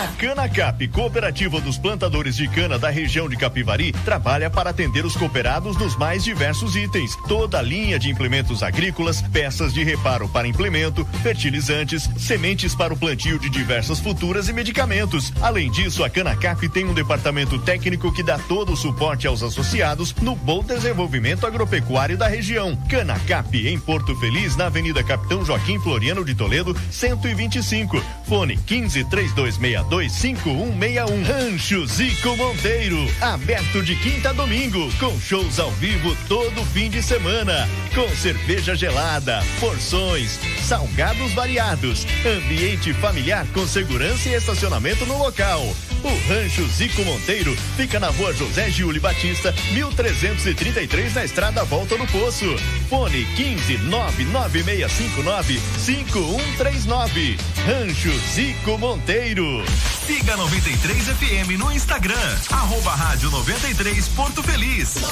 A Canacap, Cooperativa dos Plantadores de Cana da região de Capivari, trabalha para atender os cooperados nos mais diversos itens. Toda a linha de implementos agrícolas, peças de reparo para implemento, fertilizantes, sementes para o plantio de diversas futuras e medicamentos. Além disso, a Canacap tem um departamento técnico que dá todo o suporte aos associados no bom desenvolvimento agropecuário da região. Canacap, em Porto Feliz, na Avenida Capitão Joaquim Floriano de Toledo, 125. Fone 15 3262 5161. Rancho Zico Monteiro, aberto de quinta a domingo, com shows ao vivo todo fim de semana. Com cerveja gelada, porções, salgados variados, ambiente familiar com segurança e estacionamento no local. O Rancho Zico Monteiro fica na rua José Giuli Batista, 1333, na estrada Volta do Poço. Fone 15 99659 5139. Rancho Zico Monteiro. Siga 93 FM no Instagram, arroba rádio 93 Porto Feliz. 93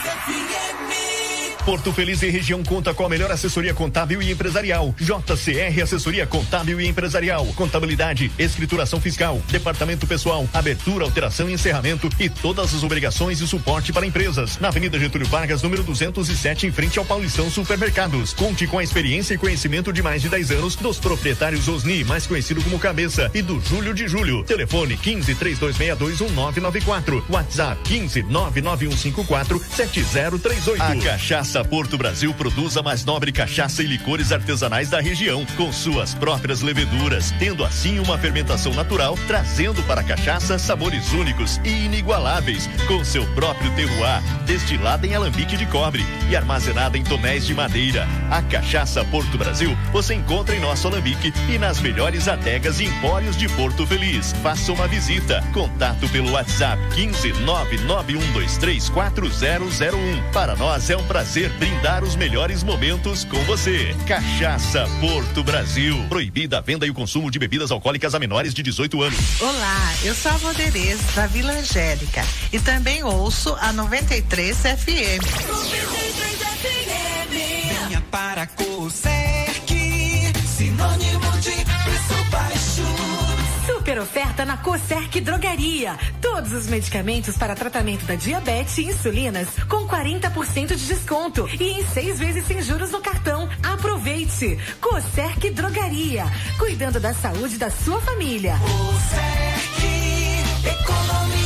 FM. Porto Feliz e região conta com a melhor assessoria contábil e empresarial. JCR Assessoria Contábil e Empresarial. Contabilidade, escrituração fiscal, departamento pessoal, abertura, alteração e encerramento e todas as obrigações e suporte para empresas. Na Avenida Getúlio Vargas, número 207, em frente ao Paulistão Supermercados. Conte com a experiência e conhecimento de mais de 10 anos dos proprietários Osni, mais conhecido como Cabeça, e do Júlio de Júlio. Telefone 15 3262 1994. WhatsApp 15 99154 7038. A cachaça Cachaça Porto Brasil produz a mais nobre cachaça e licores artesanais da região, com suas próprias leveduras, tendo assim uma fermentação natural, trazendo para a cachaça sabores únicos e inigualáveis, com seu próprio terroir, destilada em alambique de cobre e armazenada em tonéis de madeira. A Cachaça Porto Brasil você encontra em nosso alambique e nas melhores adegas e empórios de Porto Feliz. Faça uma visita. Contato pelo WhatsApp 15 99123 4001. Para nós é um prazer prazer brindar os melhores momentos com você. Cachaça Porto Brasil. Proibida a venda e o consumo de bebidas alcoólicas a menores de 18 anos. Olá, eu sou a Valderez, da Vila Angélica. E também ouço a 93 FM. 93 FM. Venha para Cocerque, sinônimo oferta na Cocerc Drogaria. Todos os medicamentos para tratamento da diabetes e insulinas com 40% de desconto e em seis vezes sem juros no cartão. Aproveite! Cocerc Drogaria, cuidando da saúde da sua família. Cocerc, economia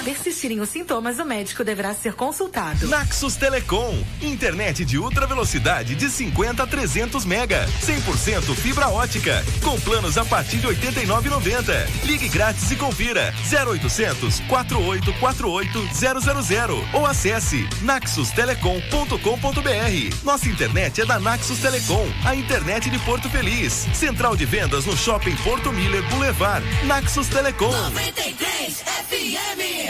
persistirem os sintomas, o médico deverá ser consultado. Naxos Telecom, internet de ultra velocidade de 50 a 300 mega, 100% fibra ótica, com planos a partir de 89,90. Ligue grátis e confira 0800 4848 000 ou acesse naxustelecom.com.br. Nossa internet é da Naxos Telecom, a internet de Porto Feliz. Central de vendas no Shopping Porto Miller Boulevard. Naxos Telecom. 93 FM.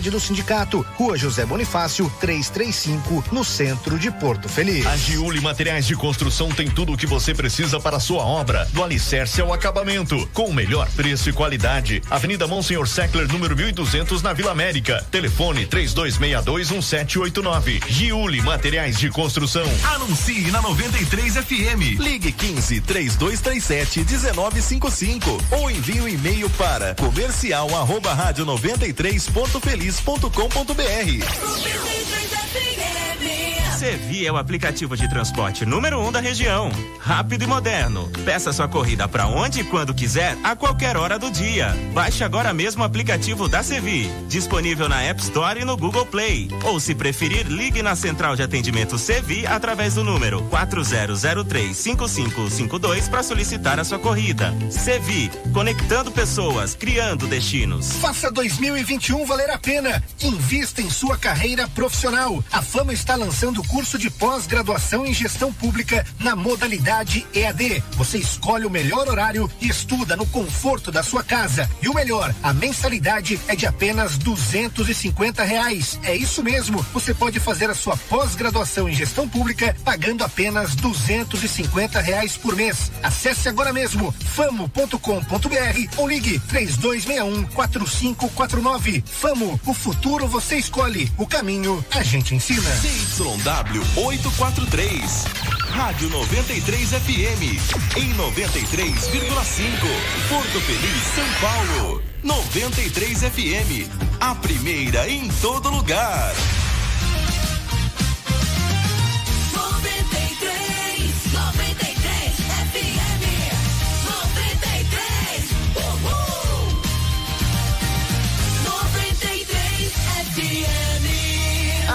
do sindicato, Rua José Bonifácio, 335, no centro de Porto Feliz. A Giuli Materiais de Construção tem tudo o que você precisa para a sua obra, do alicerce ao acabamento, com o melhor preço e qualidade. Avenida Monsenhor Seckler, número 1200, na Vila América. Telefone 32621789. Giuli Materiais de Construção. Anuncie na 93 FM. Ligue 15 3237 1955 ou envie o um e-mail para comercial arroba rádio 93 feliz.com.br. Sevi é o aplicativo de transporte número um da região. Rápido e moderno. Peça sua corrida para onde e quando quiser, a qualquer hora do dia. Baixe agora mesmo o aplicativo da Sevi. Disponível na App Store e no Google Play. Ou se preferir, ligue na central de atendimento Sevi através do número 40035552 para solicitar a sua corrida. Sevi, conectando pessoas, criando destinos. Faça 2021 valer a pena. Invista em sua carreira profissional. A Fama está lançando curso de pós-graduação em gestão pública na modalidade EAD. Você escolhe o melhor horário e estuda no conforto da sua casa. E o melhor, a mensalidade é de apenas duzentos e cinquenta reais. É isso mesmo. Você pode fazer a sua pós-graduação em gestão pública pagando apenas duzentos e cinquenta reais por mês. Acesse agora mesmo famo.com.br ou ligue três dois meia um quatro cinco quatro nove. Famo, o futuro você escolhe. O caminho a gente ensina. CYW 843. Rádio 93 FM. Em 93,5. Porto Feliz, São Paulo. 93 FM. A primeira em todo lugar.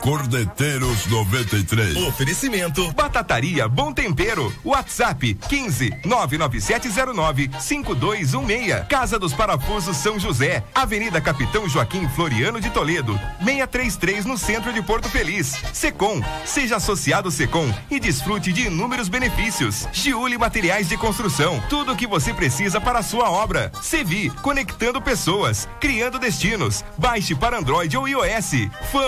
Cordeteiros 93. Oferecimento. Batataria Bom Tempero. WhatsApp 15 99709 5216. Casa dos Parafusos São José. Avenida Capitão Joaquim Floriano de Toledo. 633 no centro de Porto Feliz. Secom. Seja associado Secom e desfrute de inúmeros benefícios. Giuli Materiais de Construção. Tudo o que você precisa para a sua obra. Sevi. Conectando pessoas. Criando destinos. Baixe para Android ou iOS.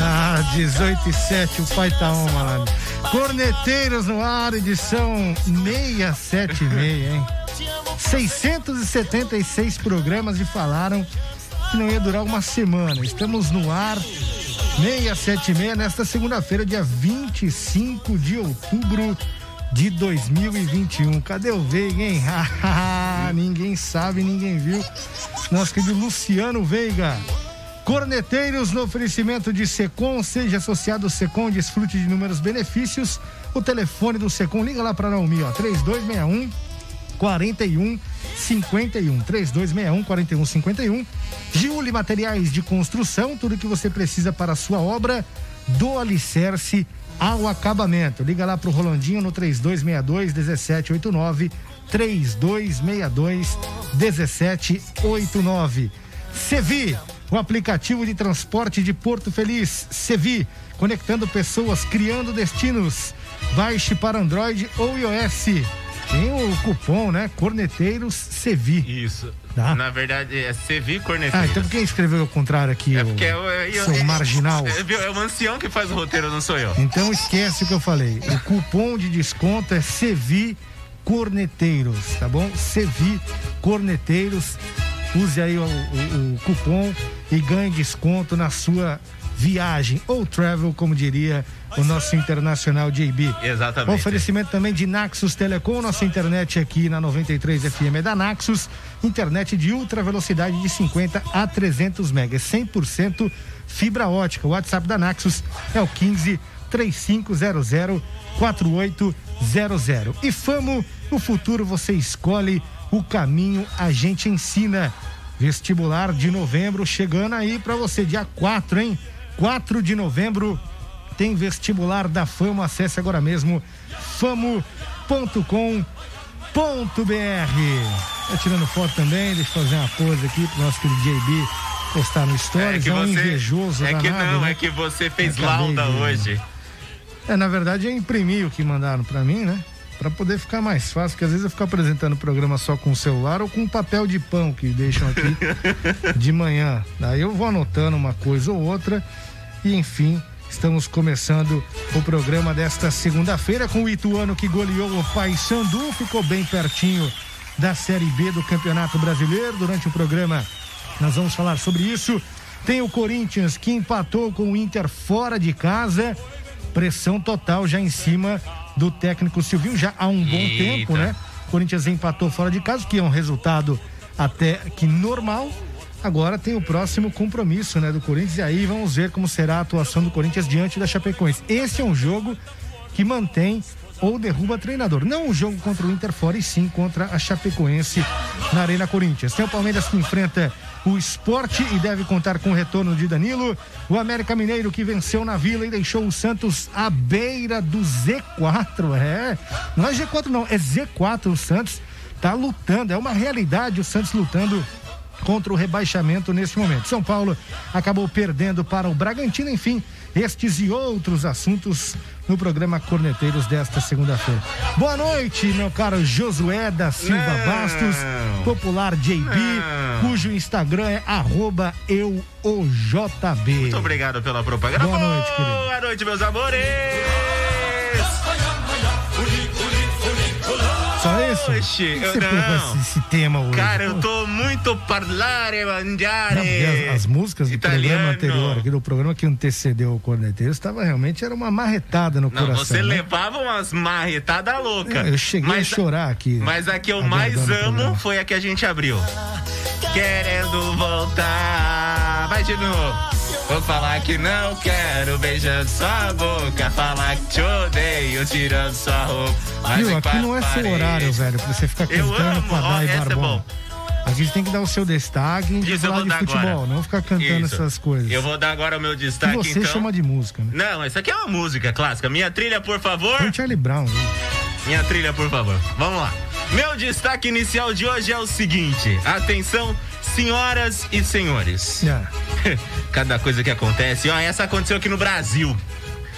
Ah, 18 e 7, o pai tá on, malandro. Corneteiros no ar, edição 676, hein? 676 programas e falaram que não ia durar uma semana. Estamos no ar, 676, nesta segunda-feira, dia 25 de outubro de 2021. Cadê o Veiga, hein? ninguém sabe, ninguém viu. Nosso querido Luciano Veiga. Corneteiros no oferecimento de Secom, seja associado Secom, desfrute de inúmeros benefícios. O telefone do Secom, liga lá para Naomi, ó, 3261 41 51 3261 41 51. Giuli Materiais de Construção, tudo que você precisa para a sua obra, do alicerce ao acabamento. Liga lá pro Rolandinho no 3262 1789 3262 1789. Sevi, o aplicativo de transporte de Porto Feliz, Sevi, conectando pessoas, criando destinos. Baixe para Android ou iOS. Tem o cupom, né? Corneteiros Sevi. Isso. Tá. Na verdade, é Sevi Corneteiros. Ah, então quem escreveu ao contrário aqui? É o porque é, o- é, seu é- marginal. É, é o ancião que faz o roteiro, não sou eu. Então esquece o que eu falei. O cupom de desconto é Sevi Corneteiros, tá bom? Sevi Corneteiros. Use aí o, o- o cupom e ganhe desconto na sua viagem ou travel, como diria o nosso internacional JB. Exatamente. Oferecimento também de Naxos Telecom, nossa internet aqui na 93 FM é da Naxos, internet de ultra velocidade de 50 a 300 megas, 100% fibra ótica. O WhatsApp da Naxos é o 15 3500 4800. E Famo, no futuro você escolhe o caminho, a gente ensina. Vestibular de novembro chegando aí pra você, dia 4, hein? 4 de novembro tem vestibular da Fama. Acesse agora mesmo famo.com.br. Tá tirando foto também, deixa eu fazer uma pose aqui pro nosso querido JB postar no Stories. É, um invejoso é que danado, não, né? é que você fez Acabei lauda de- hoje. É, na verdade, eu imprimi o que mandaram pra mim, né? Pra poder ficar mais fácil, porque às vezes eu fico apresentando o programa só com o celular ou com um papel de pão que deixam aqui de manhã. Daí eu vou anotando uma coisa ou outra e, enfim, estamos começando o programa desta segunda-feira com o Ituano que goleou o Paysandu, ficou bem pertinho da Série B do Campeonato Brasileiro. Durante o programa nós vamos falar sobre isso. Tem o Corinthians que empatou com o Inter fora de casa. Pressão total já em cima do técnico Silvinho, já há um bom Eita. tempo, né? O Corinthians empatou fora de casa, que é um resultado até que normal. agora tem o próximo compromisso, né, do Corinthians. E aí vamos ver como será a atuação do Corinthians diante da Chapecoense. Esse é um jogo que mantém ou derruba treinador. Não o jogo contra o Inter fora, e sim contra a Chapecoense na Arena Corinthians. Tem o Palmeiras que enfrenta o esporte e deve contar com o retorno de Danilo. O América Mineiro que venceu na Vila e deixou o Santos à beira do Z4. É, não é G4 não, é Z4. O Santos tá lutando, é uma realidade o Santos lutando contra o rebaixamento neste momento. São Paulo acabou perdendo para o Bragantino, enfim, estes e outros assuntos no programa Corneteiros desta segunda-feira. Boa noite, meu caro Josué da Silva Não. Bastos, popular JB, Não. cujo Instagram é arroba EuOJB. Muito obrigado pela propaganda. Boa noite, querido. Boa noite, meus amores. Isso? Que eu você não. esse, esse tema hoje? Cara, eu tô muito parlare, mangiare. As, as músicas do programa Italiano. anterior, aqui do programa que antecedeu o Corneteiros, estava realmente era uma marretada no Não, coração. você né? levava umas marretadas loucas. Eu cheguei a Mas- chorar aqui. Mas a que eu mais amo programa. foi a que a gente abriu. Querendo voltar. Vai de novo. Vou falar que não quero, beijando sua boca. Falar que te odeio, tirando sua roupa. Mas Viu, aqui não é seu horário, velho, pra você ficar Eu cantando amo, com a Dai é bom. Aqui você tem que dar o seu destaque e a gente eu falar de futebol, agora. não ficar cantando Isso. essas coisas. Eu vou dar agora o meu que destaque, você então. chama de música, né? Não, isso aqui é uma música clássica. Minha trilha, por favor. O Charlie Brown. Né? Minha trilha, por favor. Vamos lá. Meu destaque inicial de hoje é o seguinte: atenção, senhoras e senhores. É. Cada coisa que acontece. Ó, essa aconteceu aqui no Brasil.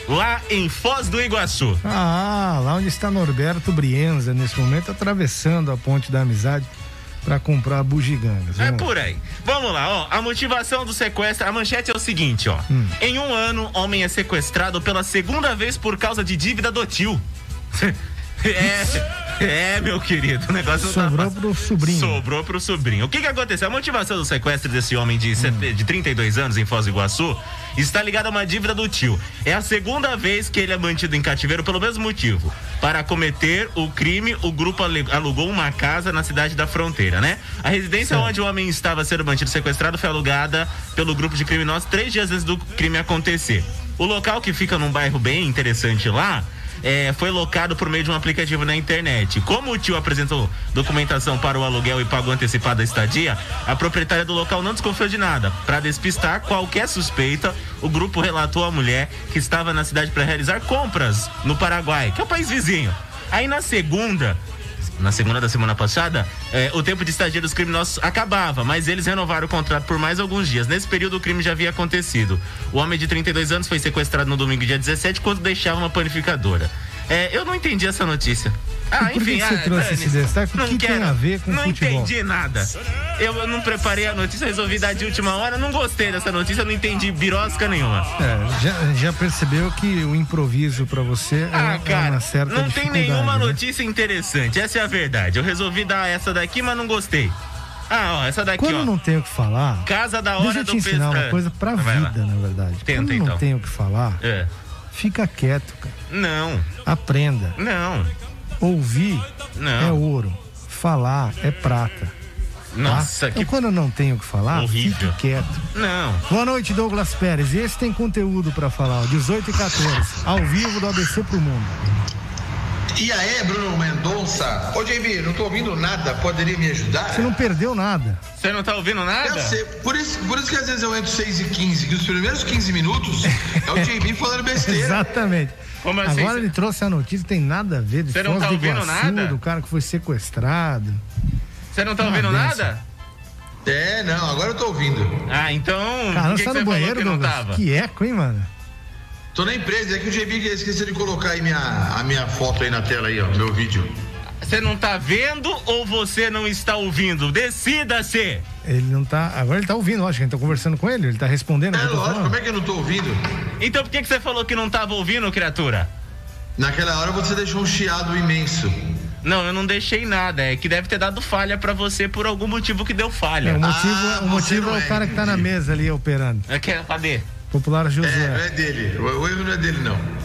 Lá em Foz do Iguaçu. Ah, lá onde está Norberto Brienza nesse momento, atravessando a ponte da amizade para comprar bugigangas. É lá. por aí. Vamos lá, ó. A motivação do sequestro, a manchete é o seguinte, ó. Hum. Em um ano, homem é sequestrado pela segunda vez por causa de dívida do tio. é, é, meu querido, o negócio tá Sobrou fácil. pro sobrinho. Sobrou pro sobrinho. O que que aconteceu? A motivação do sequestro desse homem de, sete- de 32 anos em Foz do Iguaçu está ligada a uma dívida do tio. É a segunda vez que ele é mantido em cativeiro pelo mesmo motivo. Para cometer o crime, o grupo alugou uma casa na cidade da fronteira, né? A residência onde o homem estava sendo mantido sequestrado foi alugada pelo grupo de criminosos três dias antes do crime acontecer. O local que fica num bairro bem interessante lá é, foi locado por meio de um aplicativo na internet. Como o tio apresentou documentação para o aluguel e pagou antecipada a estadia, a proprietária do local não desconfiou de nada. Para despistar qualquer suspeita, o grupo relatou à mulher que estava na cidade para realizar compras no Paraguai, que é o país vizinho. Aí na segunda, na segunda da semana passada, eh, o tempo de estadia dos criminosos acabava, mas eles renovaram o contrato por mais alguns dias. Nesse período, o crime já havia acontecido. O homem de 32 anos foi sequestrado no domingo, dia 17, quando deixava uma panificadora. Eh, eu não entendi essa notícia. Ah, por que que você ah, trouxe esse destaque? O Não que tem quero. a ver com Não futebol? entendi nada. Eu, não preparei a notícia, resolvi dar de última hora. Não gostei dessa notícia, não entendi birosca nenhuma. É, já, já percebeu que o improviso para você é, Ah, é cara, uma certa não tem nenhuma né? notícia interessante. Essa é a verdade. Eu resolvi dar essa daqui, mas não gostei. Ah, ó, essa daqui, Quando ó. não tem o que falar, Casa da hora deixa eu do te ensinar Pedro- uma coisa pra vida, na verdade. Tenta, Quando então. não tem o que falar, É. fica quieto, cara. Não, Aprenda. não, Ouvir Não. é ouro. Falar é prata. Nossa, tá? que Então, quando não tem o que falar, horrível. fique quieto. Não. Boa noite, Douglas Pérez. Esse tem conteúdo pra falar, ó, 18 e 14, ao vivo do ABC pro mundo. E aí, Bruno Mendonça? Ô, JB, não tô ouvindo nada, poderia me ajudar? Você não perdeu nada. Você não tá ouvindo nada? Eu sei, por isso, por isso que às vezes eu entro 6 e 15, que os primeiros 15 minutos é o JB falando besteira. Exatamente. Como assim? Agora ele trouxe a notícia, tem nada a ver de Você não tá do ouvindo Iguaçu, nada? do cara que foi sequestrado. Você não tá Uma ouvindo nada? É, não, agora eu tô ouvindo. Ah, então. Cara, por você que tá que no banheiro, que não Douglas? tava? Que eco, hein, mano? Tô na empresa, é que o JB esqueceu de colocar aí minha, a minha foto aí na tela aí, ó, meu vídeo. Você não tá vendo ou você não está ouvindo? Decida-se! Ele não tá. Agora ele tá ouvindo, lógico, a gente tá conversando com ele, ele tá respondendo É lógico, falando. como é que eu não tô ouvindo? Então por que, que você falou que não tava ouvindo, criatura? Naquela hora você deixou um chiado imenso. Não, eu não deixei nada. É que deve ter dado falha pra você por algum motivo que deu falha. É, o motivo, Ah, o motivo é o cara é, que tá na mesa ali operando. É que- cadê? Popular É, não Josué. é dele. O, o erro não é dele, não.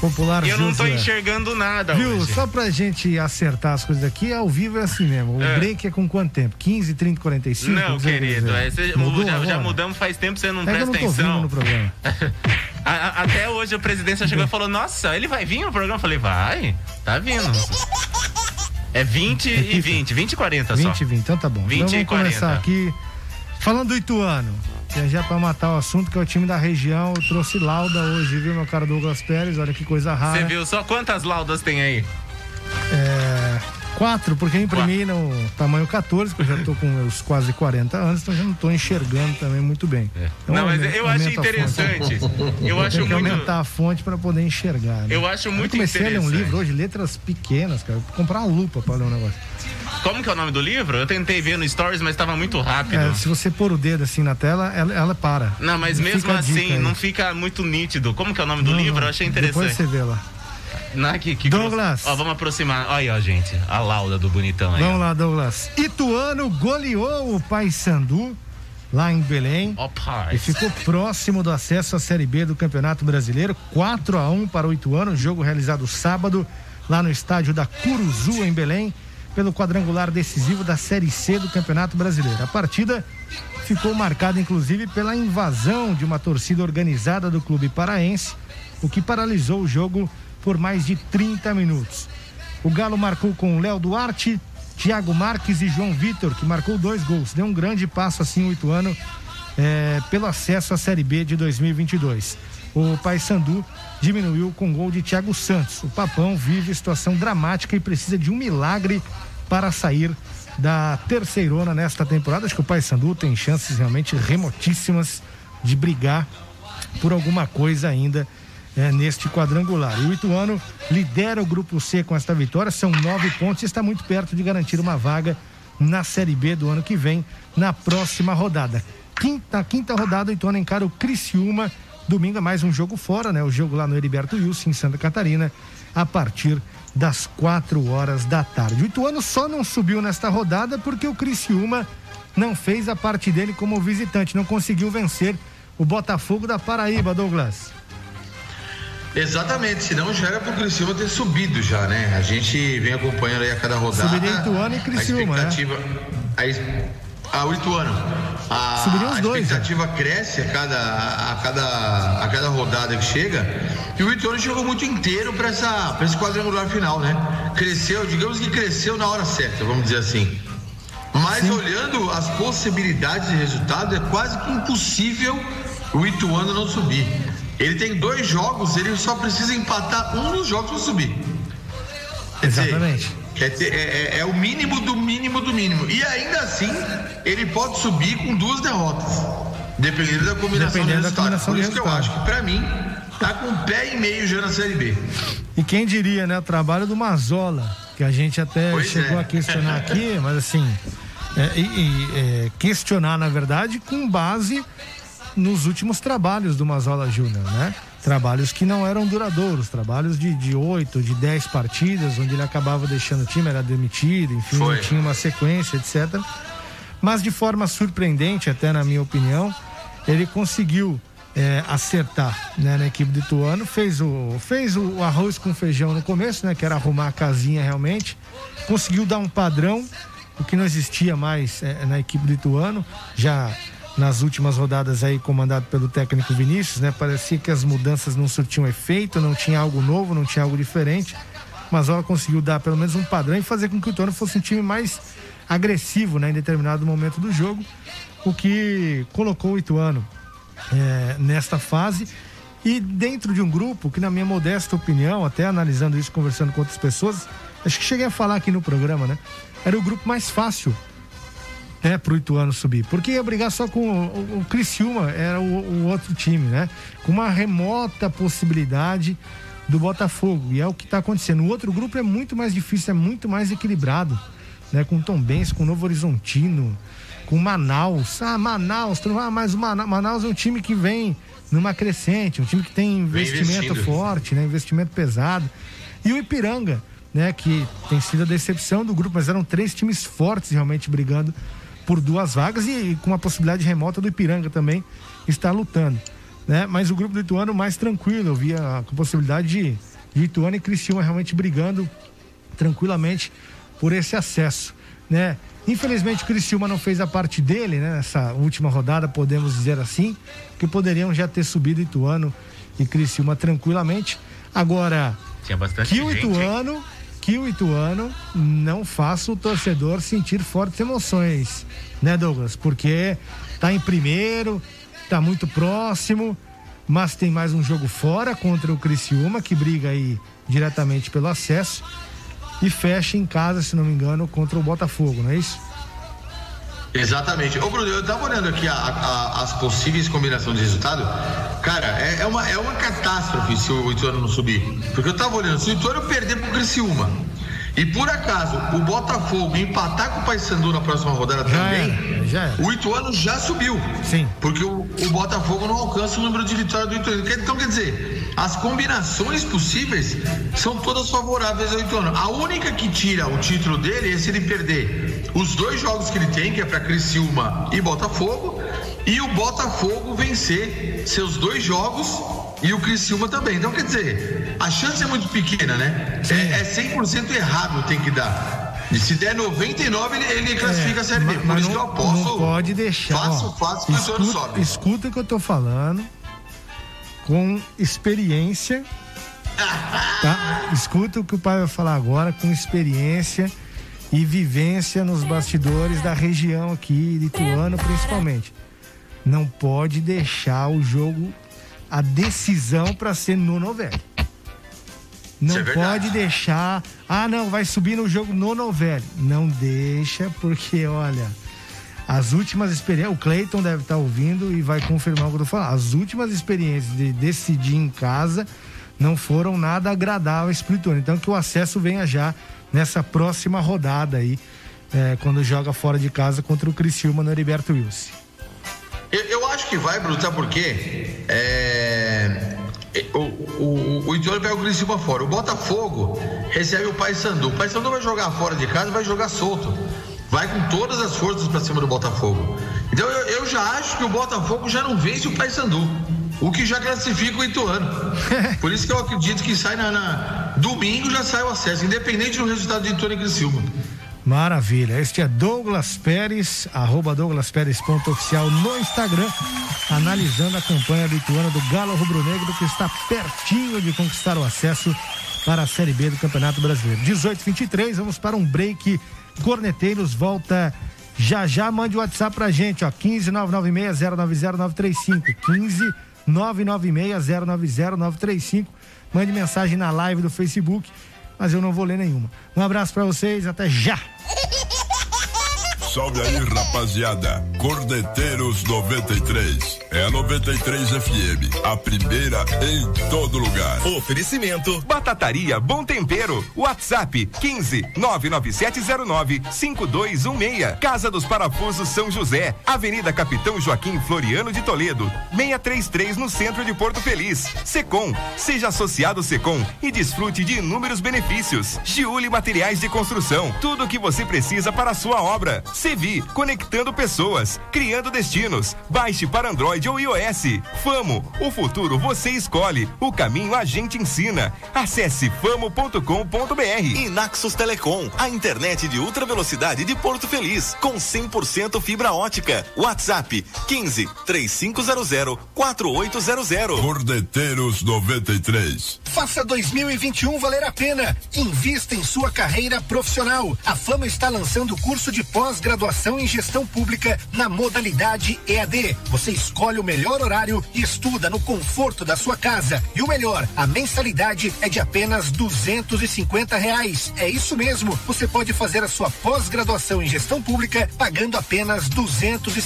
Popular Eu não tô Josué. enxergando nada Viu? hoje. Só pra gente acertar as coisas aqui, ao vivo é assim mesmo. O É. break é com quanto tempo? 15, 30, 45? Não, querido, quer é, dizer, cê- mudou já, já mudamos faz tempo, você não É que eu presta não atenção. no programa. A- a- até hoje a presidência chegou e falou: Nossa, ele vai vir no programa? Eu falei: Vai, tá vindo. É 20 e 20, 20 e 40 só. 20 e 20, então tá bom. 20 então e vamos começar 40. aqui falando do Ituano. Já já pra matar o assunto, que é o time da região. Eu trouxe lauda hoje, viu, meu cara Douglas Pérez? Olha que coisa rara. Você viu só quantas laudas tem aí? É, quatro, porque eu imprimi no tamanho 14, porque eu já tô com meus quase 40 anos, então já não tô enxergando também muito bem. Então, Não, mas eu acho interessante. Eu acho muito- aumentar a fonte para poder enxergar. né? Eu acho muito comecei a ler um livro hoje, letras pequenas, cara. Vou comprar uma lupa para ler um negócio. Como que é o nome do livro? Eu tentei ver no Stories, mas estava muito rápido. É, se você pôr o dedo assim na tela, ela, ela para. Não, mas Fica mesmo assim, não fica muito nítido. Como que é o nome do Não, livro? não. Eu achei Depois interessante. você vê lá. Na, que, que Douglas. Ó, vamos aproximar. Olha aí, ó, gente. A lauda do bonitão aí. Vamos lá, Douglas. Ituano goleou o Paysandu lá em Belém. Ó. E ficou próximo do acesso à Série B do Campeonato Brasileiro. 4 a 1 para o Ituano, jogo realizado sábado lá no estádio da Curuzu em Belém, pelo quadrangular decisivo da Série C do Campeonato Brasileiro. A partida ficou marcada inclusive pela invasão de uma torcida organizada do clube paraense, o que paralisou o jogo por mais de 30 minutos. O Galo marcou com Léo Duarte, Thiago Marques e João Vitor, que marcou dois gols. Deu um grande passo assim o Ituano é, pelo acesso à Série B de 2022. O Paysandu diminuiu com gol de Thiago Santos. O Papão vive situação dramática e precisa de um milagre para sair da terceirona nesta temporada. Acho que o Paysandu tem chances realmente remotíssimas de brigar por alguma coisa ainda é, neste quadrangular. E o Ituano lidera o grupo C com esta vitória, são nove pontos e está muito perto de garantir uma vaga na Série B do ano que vem, na próxima rodada. Quinta, quinta rodada, o Ituano encara o Criciúma. Domingo é mais um jogo fora, né? O jogo lá no Heriberto Wilson, em Santa Catarina, a partir das quatro horas da tarde. O Ituano só não subiu nesta rodada porque o Criciúma não fez a parte dele como visitante, não conseguiu vencer o Botafogo da Paraíba, Douglas. Exatamente, senão já era pro Criciúma ter subido já, né? A gente vem acompanhando aí a cada rodada. Subiria Ituano e Criciúma, a expectativa, a es- ah, o Ituano. A, Subiriam os a dois, expectativa cresce a cada, a, cada, a cada rodada que chega. E o Ituano chegou muito inteiro para esse quadrangular final, né? Cresceu, digamos que cresceu na hora certa, vamos dizer assim. Mas olhando as possibilidades de resultado, é quase que impossível o Ituano não subir. Ele tem dois jogos, ele só precisa empatar um dos jogos para subir. Exatamente. dizer, é, é- é o mínimo do mínimo do mínimo. E ainda assim, ele pode subir com duas derrotas. Dependendo da combinação Dependendo de da combinação Por isso que eu acho que, pra mim, tá com um pé e meio já na Série B. E quem diria, né? O trabalho do Mazola, que a gente até Pois chegou é. a questionar aqui, mas assim, é, e- e, é, questionar, na verdade, com base nos últimos trabalhos do Mazola Júnior, né? Trabalhos que não eram duradouros, trabalhos de, de 8, de 10 partidas, onde ele acabava deixando o time, era demitido, enfim, Foi. não tinha uma sequência, etc. Mas de forma surpreendente, até na minha opinião, ele conseguiu é, acertar né, na equipe do Ituano, fez o, fez o arroz com feijão no começo, né, que era arrumar a casinha realmente, conseguiu dar um padrão, o que não existia mais é, na equipe do Ituano, já nas últimas rodadas aí comandado pelo técnico Vinícius, né, parecia que as mudanças não surtiam efeito, não tinha algo novo, não tinha algo diferente, mas ela conseguiu dar pelo menos um padrão e fazer com que o Ituano fosse um time mais agressivo né, em determinado momento do jogo, o que colocou o Ituano é, nesta fase. E dentro de um grupo que, na minha modesta opinião, até analisando isso, conversando com outras pessoas, acho que cheguei a falar aqui no programa, né? Era o grupo mais fácil né, pro Ituano subir. Porque ia brigar só com o, o, Criciúma, era o, o outro time, né? Com uma remota possibilidade do Botafogo. E é o que está acontecendo. O outro grupo é muito mais difícil, é muito mais equilibrado. Né? Com Tom Benz, com Novo Horizontino, com Manaus. Ah, Manaus, ah, mas o Mana- Manaus é um time que vem numa crescente, um time que tem investimento forte, né? Investimento pesado. E o Ipiranga, né? Que tem sido a decepção do grupo, mas eram três times fortes realmente brigando por duas vagas e, e com a possibilidade remota do Ipiranga também estar lutando. né? Mas o grupo do Ituano mais tranquilo, eu via a possibilidade de, de Ituano e Criciúma realmente brigando tranquilamente por esse acesso, né? Infelizmente o Criciúma não fez a parte dele, né? Nessa última rodada, podemos dizer assim, que poderiam já ter subido Ituano e Criciúma tranquilamente. Agora, Tinha bastante que o gente? Ituano, que o Ituano não faça o torcedor sentir fortes emoções, né, Douglas? Porque tá em primeiro, tá muito próximo, mas tem mais um jogo fora contra o Criciúma, que briga aí diretamente pelo acesso, e fecha em casa, se não me engano, contra o Botafogo, não é isso? Exatamente. Ô, Bruno, eu tava olhando aqui a- a- as possíveis combinações de resultado. Cara, é, é uma, é uma catástrofe se o Ituano não subir. Porque eu tava olhando, se o Ituano perder pro Criciúma e por acaso o Botafogo empatar com o Paysandu na próxima rodada também, já era. o Ituano já subiu. Sim. Porque o, o Botafogo não alcança o número de vitórias do Ituano. Então, quer dizer, as combinações possíveis são todas favoráveis ao Ituano. A única que tira o título dele é se ele perder os dois jogos que ele tem, que é para Criciúma e Botafogo, e o Botafogo vencer seus dois jogos e o Criciúma também. Então, quer dizer, a chance é muito pequena, né? É, é 100% errado tem que dar. E se der 99, ele, ele classifica a Série B. Por É, Mas isso que eu aposto. não pode deixar. Ó, fácil que o sobe. escuta o que eu tô falando com experiência. Tá? Escuta o que o pai vai falar agora com experiência e vivência nos bastidores da região aqui, de Ituano principalmente. Não pode deixar o jogo, a decisão para ser no novelli. Não é pode deixar. Ah, não, vai subir no jogo no novelli. Não deixa, porque olha, as últimas experiências. O Cleiton deve estar ouvindo e vai confirmar o que eu tô falando. As últimas experiências de decidir em casa não foram nada agradáveis pro Ituano. Então que o acesso venha já nessa próxima rodada aí, é, quando joga fora de casa contra o Criciúma no Heriberto Wilson. Eu, eu acho que vai, Bruno, sabe por quê? É, o, o, o Ituano pega o Criciúma fora. O Botafogo recebe o Paysandu. O Paysandu vai jogar fora de casa, vai jogar solto. Vai com todas as forças pra cima do Botafogo. Então eu, eu já acho que o Botafogo já não vence o Paysandu. O que já classifica o Ituano. Por isso que eu acredito que sai na, na- domingo já sai o acesso, independente do resultado de Ituano e Criciúma. Maravilha. Este é Douglas Pérez, arroba Douglas Pérez ponto oficial no Instagram, analisando a campanha do Ituano do Galo Rubro Negro, que está pertinho de conquistar o acesso para a Série B do Campeonato Brasileiro. 18-23, vamos para um break. Corneteiros volta já já. Mande o WhatsApp pra gente, ó. 15 996 090935. 15 996 090935. Mande mensagem na live do Facebook, mas eu não vou ler nenhuma. Um abraço pra vocês, até já! Salve aí, rapaziada. Cordeteiros 93. É a 93 FM. A primeira em todo lugar. Oferecimento Batataria Bom Tempero. WhatsApp 15 99709 5216. Casa dos Parafusos São José. Avenida Capitão Joaquim Floriano de Toledo. 633 no centro de Porto Feliz. Secom. Seja associado Secom e desfrute de inúmeros benefícios. Giuli Materiais de Construção. Tudo o que você precisa para a sua obra. Sevi. Conectando pessoas. Criando destinos. Baixe para Android ou iOS. Famo. O futuro você escolhe. O caminho a gente ensina. Acesse famo.com.br. E Naxos Telecom, a internet de ultra velocidade de Porto Feliz, com 100% fibra ótica. WhatsApp 15 3500 4800. Cordeteiros 93. Faça 2021 valer a pena. Invista em sua carreira profissional. A Fama está lançando o curso de pós-graduação em gestão pública na modalidade EAD. Você escolhe o melhor horário e estuda no conforto da sua casa. E o melhor, a mensalidade é de apenas duzentos e reais. É isso mesmo. Você pode fazer a sua pós-graduação em gestão pública pagando apenas duzentos e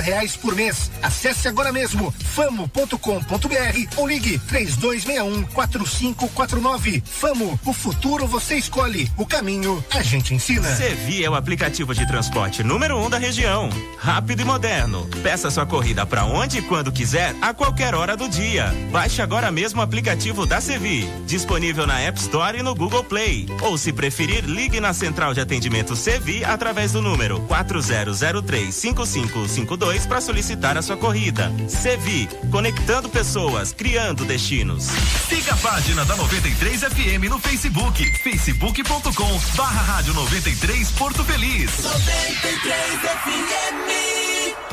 reais por mês. Acesse agora mesmo famo.com.br ou ligue três dois um quatro cinco quatro nove. Famo, o futuro você escolhe. O caminho a gente ensina. Sevi é o aplicativo de transporte número um da região. Rápido e moderno. Peça sua corrida para onde onde e quando quiser, a qualquer hora do dia. Baixe agora mesmo o aplicativo da Sevi, disponível na App Store e no Google Play. Ou se preferir, ligue na central de atendimento Sevi através do número 40035552 para solicitar a sua corrida. Sevi, conectando pessoas, criando destinos. Siga a página da 93 FM no Facebook, facebook.com barra rádio 93 Porto Feliz. 93 FM.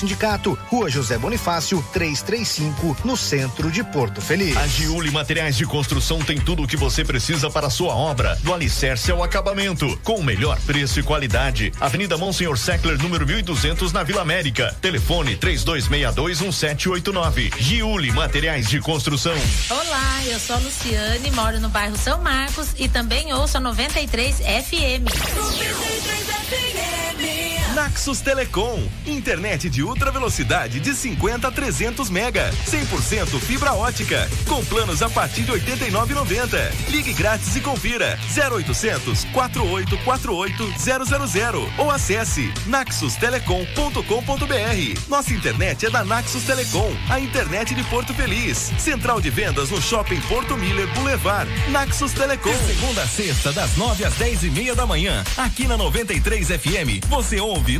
sindicato, Rua José Bonifácio, 335, no centro de Porto Feliz. A Giuli Materiais de Construção tem tudo o que você precisa para a sua obra, do alicerce ao acabamento, com o melhor preço e qualidade. Avenida Monsenhor Seckler, número 1200, na Vila América. Telefone 32621789. Giuli Materiais de Construção. Olá, eu sou a Luciane, moro no bairro São Marcos e também ouço a 93 FM. Naxos Telecom, internet de ultra velocidade de 50 a 300 mega, 100% fibra ótica, com planos a partir de 89,90. Ligue grátis e confira 0800 4848 000 ou acesse naxustelecom.com.br. Nossa internet é da Naxos Telecom, a internet de Porto Feliz. Central de vendas no Shopping Porto Miller Boulevard. Naxos Telecom. De segunda a sexta, das 9 às 10 e meia da manhã, aqui na 93 FM, você ouve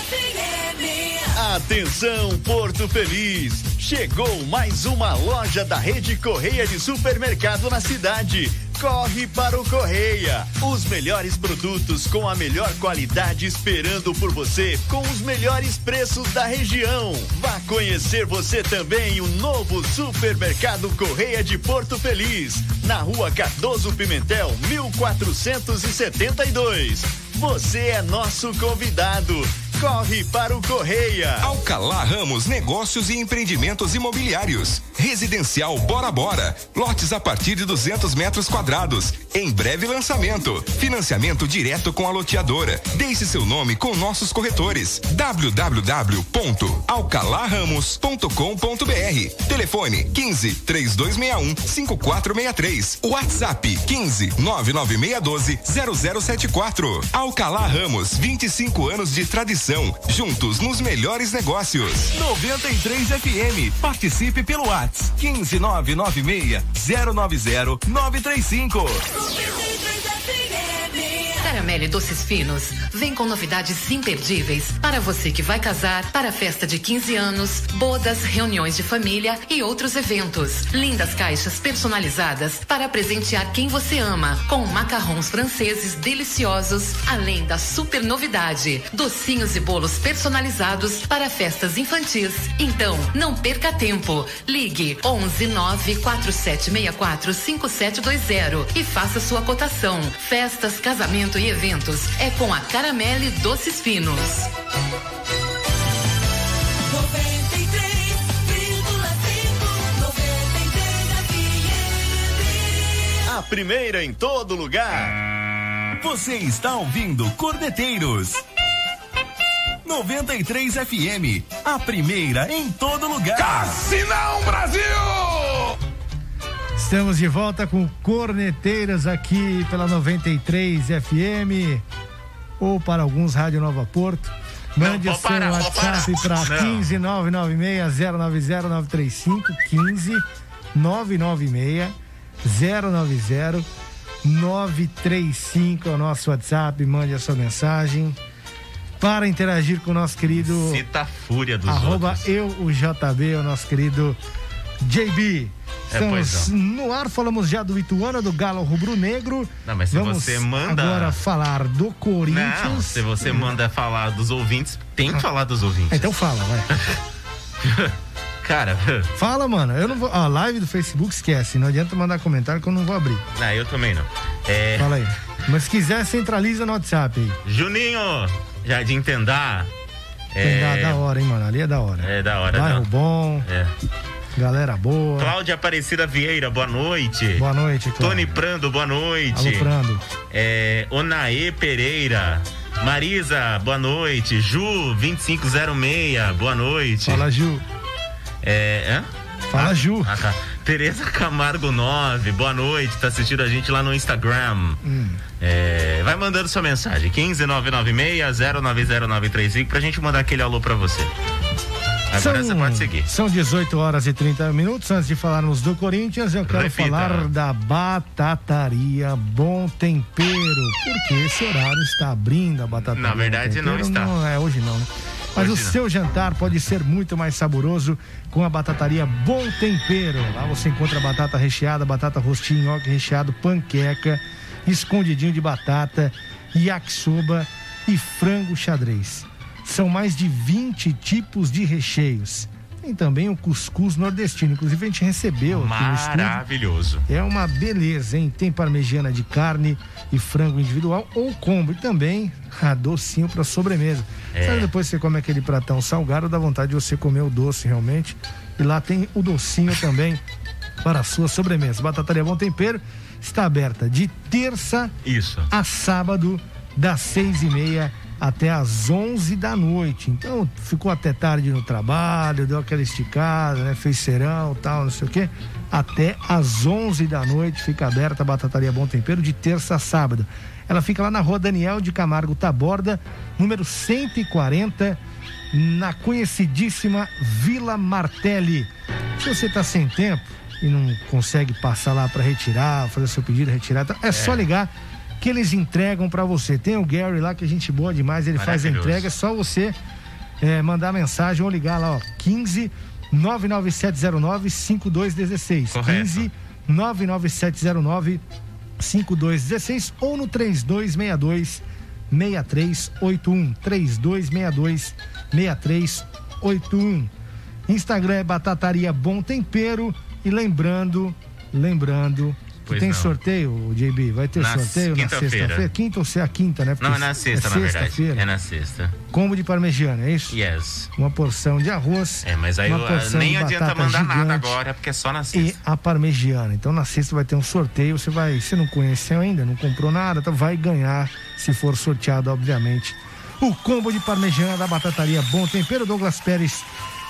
Atenção, Porto Feliz! Chegou mais uma loja da rede Correia de Supermercado na cidade. Corre para o Correia. Os melhores produtos com a melhor qualidade esperando por você com os melhores preços da região. Vá conhecer você também o novo Supermercado Correia de Porto Feliz, na rua Cardoso Pimentel, 1472. Você é nosso convidado. Corre para o Correia. Alcalá Ramos Negócios e Empreendimentos Imobiliários. Residencial Bora Bora. Lotes a partir de 200 metros quadrados. Em breve lançamento. Financiamento direto com a loteadora. Deixe seu nome com nossos corretores. www.alcalarramos.com.br. Telefone 15 3261 5463. WhatsApp 15 99612 0074. Alcalá Ramos, 25 anos de tradição. Juntos nos melhores negócios. 93 FM. Participe pelo WhatsApp 15996 090 935. Caramelle Doces Finos vem com novidades imperdíveis para você que vai casar, para festa de 15 anos, bodas, reuniões de família e outros eventos. Lindas caixas personalizadas para presentear quem você ama, com macarrons franceses deliciosos, além da super novidade, docinhos e bolos personalizados para festas infantis. Então, não perca tempo. Ligue 11 94764 5720 e faça sua cotação. Festas, casamento e eventos é com a Caramelle Doces Finos. A primeira em todo lugar. Você está ouvindo Cordeteiros. 93 FM, a primeira em todo lugar. Cassinão Brasil! Estamos de volta com Corneteiras aqui pela 93 FM ou para alguns Rádio Nova Porto. Mande o seu parar, WhatsApp para Não. 15 996 090 935 15 996 090 935 é o nosso WhatsApp. Mande a sua mensagem para interagir com o nosso querido Cita a fúria dos arroba outros. eu o JB, o nosso querido JB. É, Estamos no ar, falamos já do Ituano, do Galo Rubro Negro. Não, mas se Vamos você manda- agora falar do Corinthians. Não, se você manda falar dos ouvintes, tem que falar dos ouvintes. Então fala, vai. Cara, Fala, mano. Eu não vou. A live do Facebook esquece. Não adianta mandar comentário que eu não vou abrir. não, eu também não. É, Fala aí. Mas se quiser, centraliza no WhatsApp aí. Juninho, Jardim Tendá. Tem da, da hora, hein, mano? Ali é da hora. É da hora, Bairro não. bom, É. galera boa. Cláudia Aparecida Vieira, boa noite. Boa noite, Cláudia. Tony Prando, boa noite. Alô, Prando. É, Onaê Pereira. Marisa, boa noite. Ju, 2506, boa noite. Fala, Ju. É, hã? Fala, Ju. Ah, tá. Tereza Camargo 9, boa noite. Tá assistindo a gente lá no Instagram. Hum. É, vai mandando sua mensagem. 15996-090935 pra gente mandar aquele alô pra você. Agora você pode seguir. São 18 horas e 30 minutos. Antes de falarmos do Corinthians, eu quero Repita. falar da Batataria Bom Tempero. Porque esse horário está abrindo a Batataria. Na verdade, não está. é hoje não, né? Mas Hoje o não. seu jantar pode ser muito mais saboroso com a batataria Bom Tempero. Lá você encontra batata recheada, batata rostinho, nhoque recheado, panqueca, escondidinho de batata, yakisoba e frango xadrez. São mais de 20 tipos de recheios. Tem também o cuscuz nordestino. Inclusive, a gente recebeu aqui no estúdio. Maravilhoso. É uma beleza, hein? Tem parmegiana de carne e frango individual ou combo. E também a docinho para sobremesa. É. Sabe depois você come aquele pratão salgado, dá vontade de você comer o doce realmente. E lá tem o docinho também para a sua sobremesa. Batataria Bom Tempero está aberta de terça Isso. a sábado, das seis e meia até às onze da noite. Então, ficou até tarde no trabalho, deu aquela esticada, né? Fez serão tal, não sei o quê. Até às onze da noite fica aberta a Batataria Bom Tempero de terça a sábado. Ela fica lá na rua Daniel de Camargo Taborda, número 140, na conhecidíssima Vila Martelli. Se você está sem tempo e não consegue passar lá para retirar, fazer seu pedido, retirar, tá? é só ligar que eles entregam para você. Tem o Gary lá, que é gente boa demais, ele faz a entrega, é só você é, mandar mensagem ou ligar lá, ó, 15 99709 5216. Correto. 15 99709 5216 ou no 3262 6381. 3262 6381. Instagram é Batataria Bom Tempero. E lembrando, lembrando. Pois tem não. sorteio, JB? Vai ter Na sorteio na quinta-feira. sexta-feira? Quinta ou se é a quinta, né? Não, Porque é na sexta, na verdade. sexta-feira. É na sexta. Combo de parmegiana, é isso? Yes. Uma porção de arroz. É, mas aí eu- porção nem adianta mandar nada agora, porque é só na E sexta. a parmegiana. Então na sexta vai ter um sorteio. Você vai, você não conheceu ainda, não comprou nada, então vai ganhar, se for sorteado, obviamente. O combo de parmegiana da batataria Bom Tempero. Douglas Pérez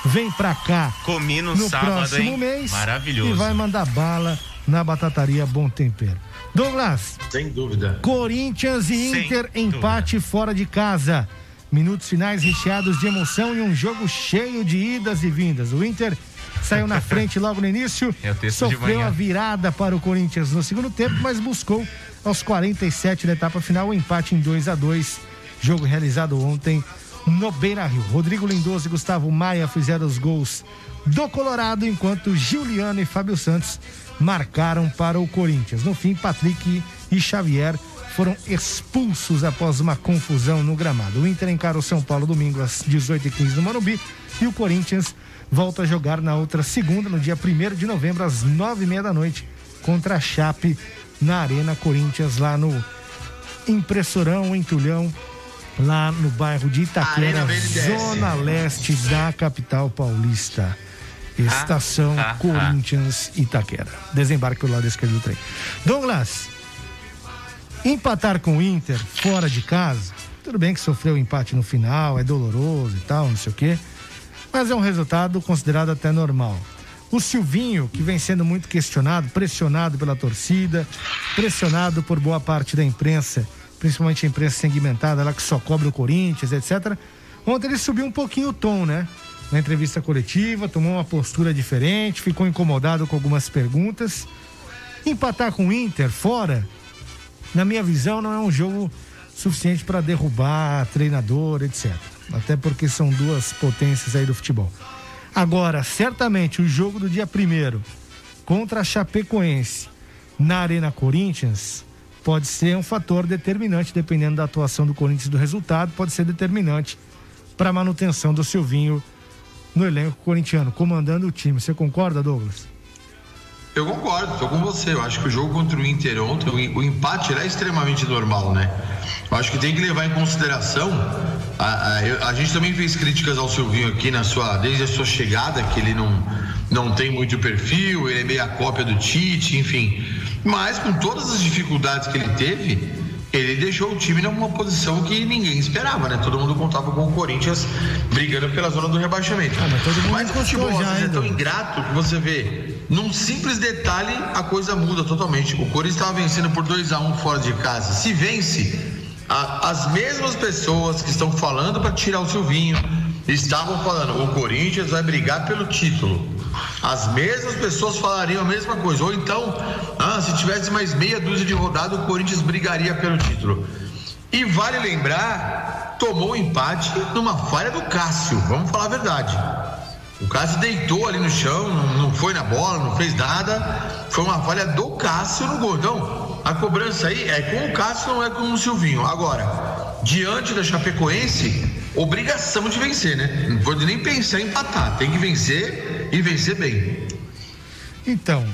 vem pra cá Comi no, no sábado, próximo hein? mês Maravilhoso. e vai mandar bala na batataria Bom Tempero. Douglas, Sem dúvida. Corinthians e Sem Inter empate fora de casa. Minutos finais recheados de emoção e um jogo cheio de idas e vindas. O Inter saiu na frente logo no início, É sofreu a virada para o Corinthians no segundo tempo, mas buscou aos 47 da etapa final o empate em 2 a 2 Jogo realizado ontem no Beira Rio. Rodrigo Lindoso e Gustavo Maia fizeram os gols do Colorado, enquanto Juliano e Fábio Santos marcaram para o Corinthians. No fim, Patrick e Xavier foram expulsos após uma confusão no gramado. O Inter encara o São Paulo domingo às 18h15 no Morumbi e o Corinthians volta a jogar na outra segunda, no dia 1 de novembro, às 9h30 da noite, contra a Chape na Arena Corinthians, lá no Impressorão, Entulhão, lá no bairro de Itaquera, zona leste da capital paulista. Estação ah, ah. Corinthians Itaquera. Desembarque pelo lado esquerdo do trem. Douglas, empatar com o Inter fora de casa, tudo bem que sofreu empate no final, é doloroso e tal, não sei o quê, mas é um resultado considerado até normal. O Silvinho, que vem sendo muito questionado, pressionado pela torcida, pressionado por boa parte da imprensa, principalmente a imprensa segmentada, lá que só cobra o Corinthians, etc. Ontem ele subiu um pouquinho o tom, né? Na entrevista coletiva, tomou uma postura diferente, ficou incomodado com algumas perguntas. Empatar com o Inter fora, na minha visão, não é um jogo suficiente para derrubar treinador, etc. Até porque são duas potências aí do futebol. Agora, certamente o jogo do dia primeiro contra a Chapecoense na Arena Corinthians pode ser um fator determinante, dependendo da atuação do Corinthians e do resultado, pode ser determinante para a manutenção do Silvinho no elenco corintiano, comandando o time. Você concorda, Douglas? Eu concordo, estou com você. Eu acho que o jogo contra o Inter ontem, o, empate é extremamente normal, né? Eu acho que tem que levar em consideração. A, a, a, gente também fez críticas ao Silvinho aqui na sua, desde a sua chegada, que ele não, não tem muito perfil, ele é meia cópia do Tite, enfim. Mas com todas as dificuldades que ele teve, ele deixou o time numa posição que ninguém esperava, né? Todo mundo contava com o Corinthians brigando pela zona do rebaixamento. Ah, mas, todo mundo mas o futebol já, é tão ingrato que você vê, num simples detalhe, a coisa muda totalmente. O Corinthians estava vencendo por 2 a 1 um fora de casa. Se vence, a, as mesmas pessoas que estão falando para tirar o Silvinho estavam falando: o Corinthians vai brigar pelo título. As mesmas pessoas falariam a mesma coisa. Ou então, ah, se tivesse mais meia dúzia de rodada, o Corinthians brigaria pelo título. E vale lembrar, tomou um empate numa falha do Cássio. Vamos falar a verdade. O Cássio deitou ali no chão, não, não foi na bola, não fez nada. Foi uma falha do Cássio no gol. Então, a cobrança aí é com o Cássio, não é com o Silvinho. Agora, diante da Chapecoense, obrigação de vencer, né? Não pode nem pensar em empatar. Tem que vencer e vencer bem. Então,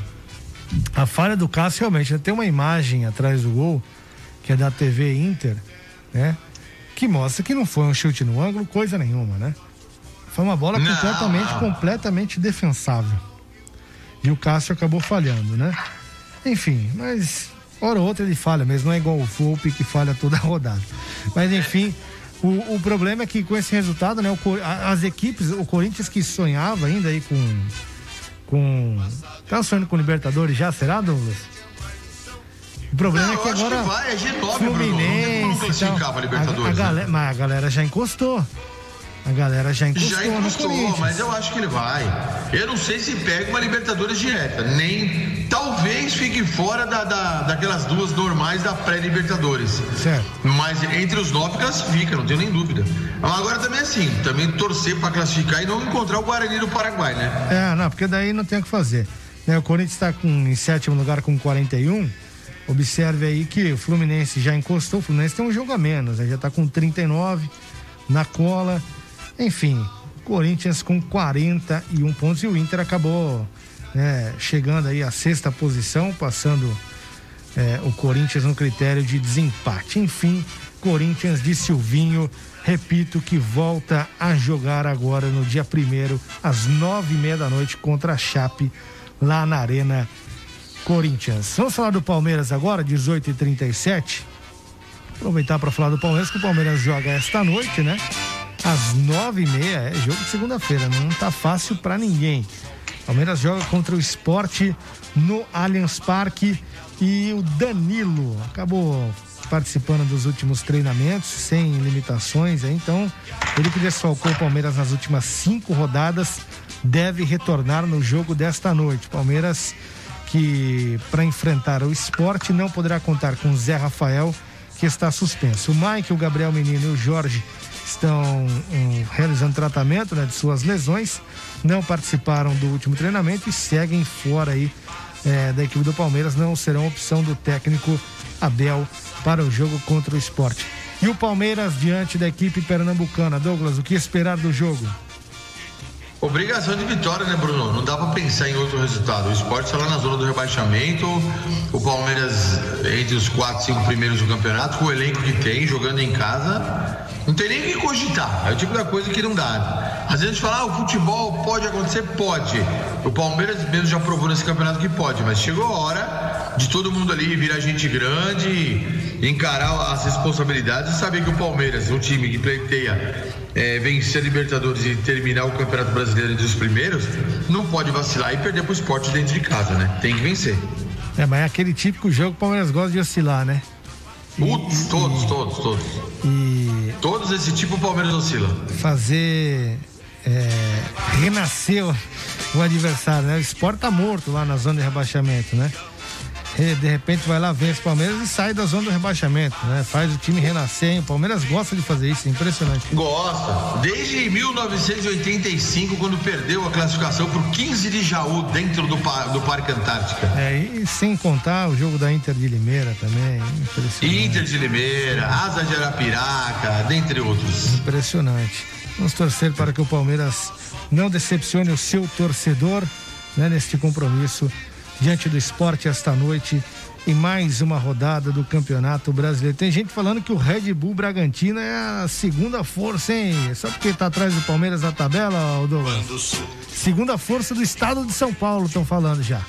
a falha do Cássio realmente tem uma imagem atrás do gol, que é da TV Inter, né? Que mostra que não foi um chute no ângulo, coisa nenhuma, né? Foi uma bola não, completamente, completamente defensável. E o Cássio acabou falhando, né? Enfim, mas hora ou outra ele falha mesmo, não é igual o Volpe que falha toda a rodada. Mas enfim, o, o problema é que com esse resultado, né, o, as equipes, o Corinthians que sonhava ainda aí com. com tá sonhando com Libertadores já, será, Douglas? O problema não, é que agora. Que vai, é G9, Fluminense, Bruno. Não a Libertadores. A, a, galera, mas a galera já encostou. A galera já encostou. Já encostou, mas eu acho que ele vai. Eu não sei se pega uma Libertadores direta, nem. Talvez fique fora da, da daquelas duas normais da pré-Libertadores. Certo. Mas entre os nove classifica, não tenho nem dúvida. Agora também é assim, também torcer para classificar e não encontrar o Guarani do Paraguai, né? É, não, porque daí não tem o que fazer. Né, o Corinthians está em sétimo lugar com 41. Observe aí que o Fluminense já encostou. O Fluminense tem um jogo a menos, né? já está com 39 na cola. Enfim, Corinthians com 41 pontos e o Inter acabou né, chegando aí à sexta posição, passando é, o Corinthians no critério de desempate. Enfim, Corinthians de Silvinho, repito que volta a jogar agora no dia primeiro, às nove e meia da noite, contra a Chape, lá na Arena Corinthians. Vamos falar do Palmeiras agora, 18 e 37 Aproveitar para falar do Palmeiras, que o Palmeiras joga esta noite, né? Às nove e meia, é jogo de segunda-feira, não tá fácil para ninguém. Palmeiras joga contra o esporte no Allianz Parque e o Danilo acabou participando dos últimos treinamentos sem limitações, então ele que desfalcou o Palmeiras nas últimas cinco rodadas deve retornar no jogo desta noite. Palmeiras que para enfrentar o esporte não poderá contar com Zé Rafael que está suspenso. O Mike, o Gabriel Menino e o Jorge estão um, realizando tratamento né, de suas lesões, não participaram do último treinamento e seguem fora aí é, da equipe do Palmeiras, não serão opção do técnico Abel para o jogo contra o esporte. E o Palmeiras diante da equipe pernambucana. Douglas, o que esperar do jogo? Obrigação de vitória, né, Bruno? Não dá para pensar em outro resultado. O esporte está lá na zona do rebaixamento. O Palmeiras entre os quatro, cinco primeiros do campeonato, com o elenco que tem, jogando em casa. Não tem nem o que cogitar. É o tipo da coisa que não dá. Às vezes a gente fala, ah, o futebol pode acontecer? Pode. O Palmeiras mesmo já provou nesse campeonato que pode, mas chegou a hora de todo mundo ali virar gente grande, encarar as responsabilidades e saber que o Palmeiras, um time que pleiteia é, vencer a Libertadores e terminar o Campeonato Brasileiro entre os primeiros, não pode vacilar e perder pro esporte dentro de casa, né? Tem que vencer. É, mas é aquele típico jogo que o Palmeiras gosta de oscilar, né? Putz, todos, todos, todos. E. Todos esse tipo o Palmeiras oscila. Fazer. É, renascer o, o adversário, né? O esporte tá morto lá na zona de rebaixamento, né? E de repente vai lá, vence o Palmeiras e sai da zona do rebaixamento, né? Faz o time renascer, hein? O Palmeiras gosta de fazer isso, é impressionante. Gosta. Desde 1985, quando perdeu a classificação pro 15 de Jaú, dentro do, do Parque Antártica. É, e sem contar o jogo da Inter de Limeira também, impressionante. Inter de Limeira, Asa de Arapiraca, dentre outros. Impressionante. Vamos torcer para que o Palmeiras não decepcione o seu torcedor né, neste compromisso diante do esporte esta noite e mais uma rodada do Campeonato Brasileiro. Tem gente falando que o Red Bull Bragantino é a segunda força, hein? Só porque tá atrás do Palmeiras na tabela, Douglas? Segunda força do estado de São Paulo, estão falando já.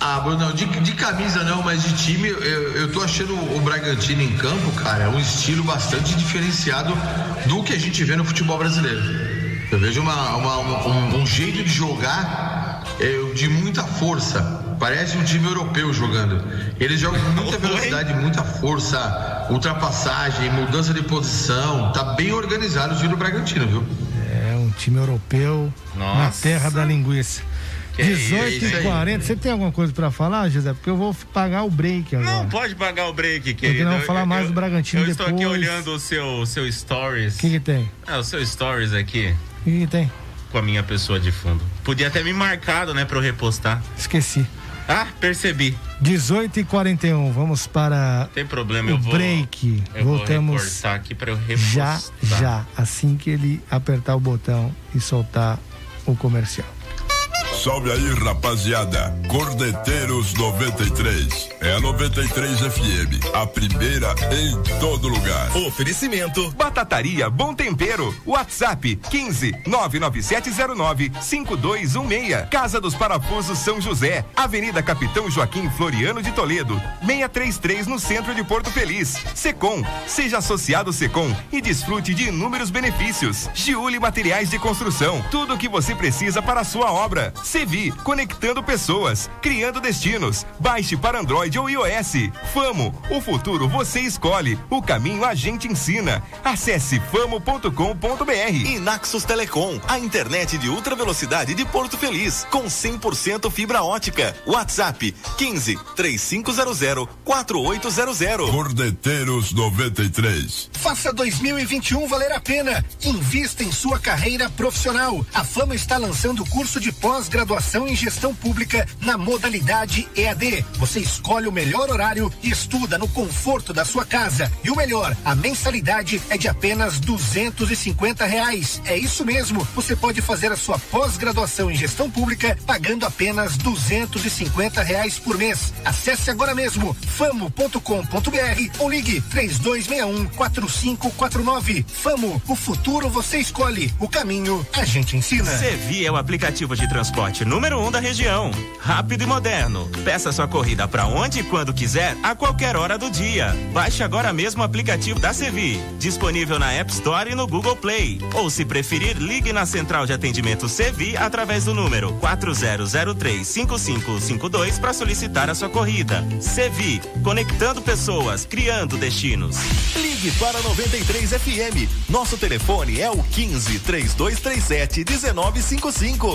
Ah, Bruno, de, de camisa não, mas de time, eu, eu tô achando o Bragantino em campo, cara, um estilo bastante diferenciado do que a gente vê no futebol brasileiro. Eu vejo uma, uma- um, um jeito de jogar é, de muita força. Parece um time europeu jogando. Eles jogam com muita velocidade, muita força, ultrapassagem, mudança de posição. Tá bem organizado o time do Bragantino, viu? É um time europeu na Nossa. terra da linguiça. Que 18 isso e aí. 40. Você tem alguma coisa pra falar, José? Porque eu vou pagar o break agora. Não pode pagar o break, querido. não Eu- falar eu- mais do Bragantino Eu estou aqui depois. olhando o seu, seu stories. O que, que tem? Ah, o seu stories aqui. O que, que tem? Com a minha pessoa de fundo. Podia ter me marcado, né, pra eu repostar. Esqueci. Ah, percebi. 18 e 41. Vamos para Tem problema, o eu vou. break. Eu vou Voltamos reportar aqui pra eu repostar. já, já. Assim que ele apertar o botão e soltar o comercial. Salve aí, rapaziada. Cordeteiros 93. É a 93 FM. A primeira em todo lugar. Oferecimento Batataria Bom Tempero. WhatsApp 15 99709 5216. Casa dos Parafusos São José. Avenida Capitão Joaquim Floriano de Toledo. 633 no centro de Porto Feliz. Secom. Seja associado Secom e desfrute de inúmeros benefícios. Giuli Materiais de Construção. Tudo o que você precisa para a sua obra. Sevi. Conectando pessoas. Criando destinos. Baixe para Android ou iOS. Famo. O futuro você escolhe. O caminho a gente ensina. Acesse famo.com.br. E Naxos Telecom, a internet de ultra velocidade de Porto Feliz, com 100% fibra ótica. WhatsApp 15 3500 4800. Cordeteiros 93. Faça 2021 valer a pena. Invista em sua carreira profissional. A Fama está lançando o curso de pós-graduação em gestão pública na modalidade EAD. Você escolhe o melhor horário e estuda no conforto da sua casa. E o melhor, a mensalidade é de apenas duzentos e reais. É isso mesmo. Você pode fazer a sua pós-graduação em gestão pública pagando apenas duzentos e reais por mês. Acesse agora mesmo famo.com.br ou ligue três dois um quatro cinco quatro nove. Famo, o futuro você escolhe, o caminho a gente ensina. Sevi é o aplicativo de transporte número um da região. Rápido e moderno. Peça sua corrida para onde e quando quiser, a qualquer hora do dia. Baixe agora mesmo o aplicativo da Sevi. Disponível na App Store e no Google Play. Ou se preferir, ligue na central de atendimento Sevi através do número 40035552 para solicitar a sua corrida. Sevi, conectando pessoas, criando destinos. Ligue para 93 FM. Nosso telefone é o 15 3237 1955.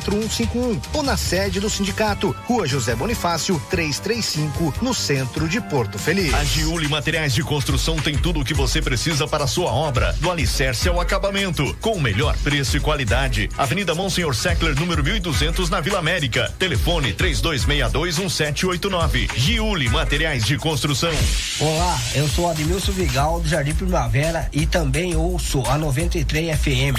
32614151 ou na sede do sindicato, Rua José Bonifácio, 335, no centro de Porto Feliz. A Giuli Materiais de Construção tem tudo o que você precisa para a sua obra, do alicerce ao acabamento, com o melhor preço e qualidade. Avenida Monsenhor Seckler, número 1200, na Vila América. Telefone 32621789. Giuli Materiais de Construção. Olá, eu sou Admilson Vigal do Jardim Primavera e também ouço a 93 FM.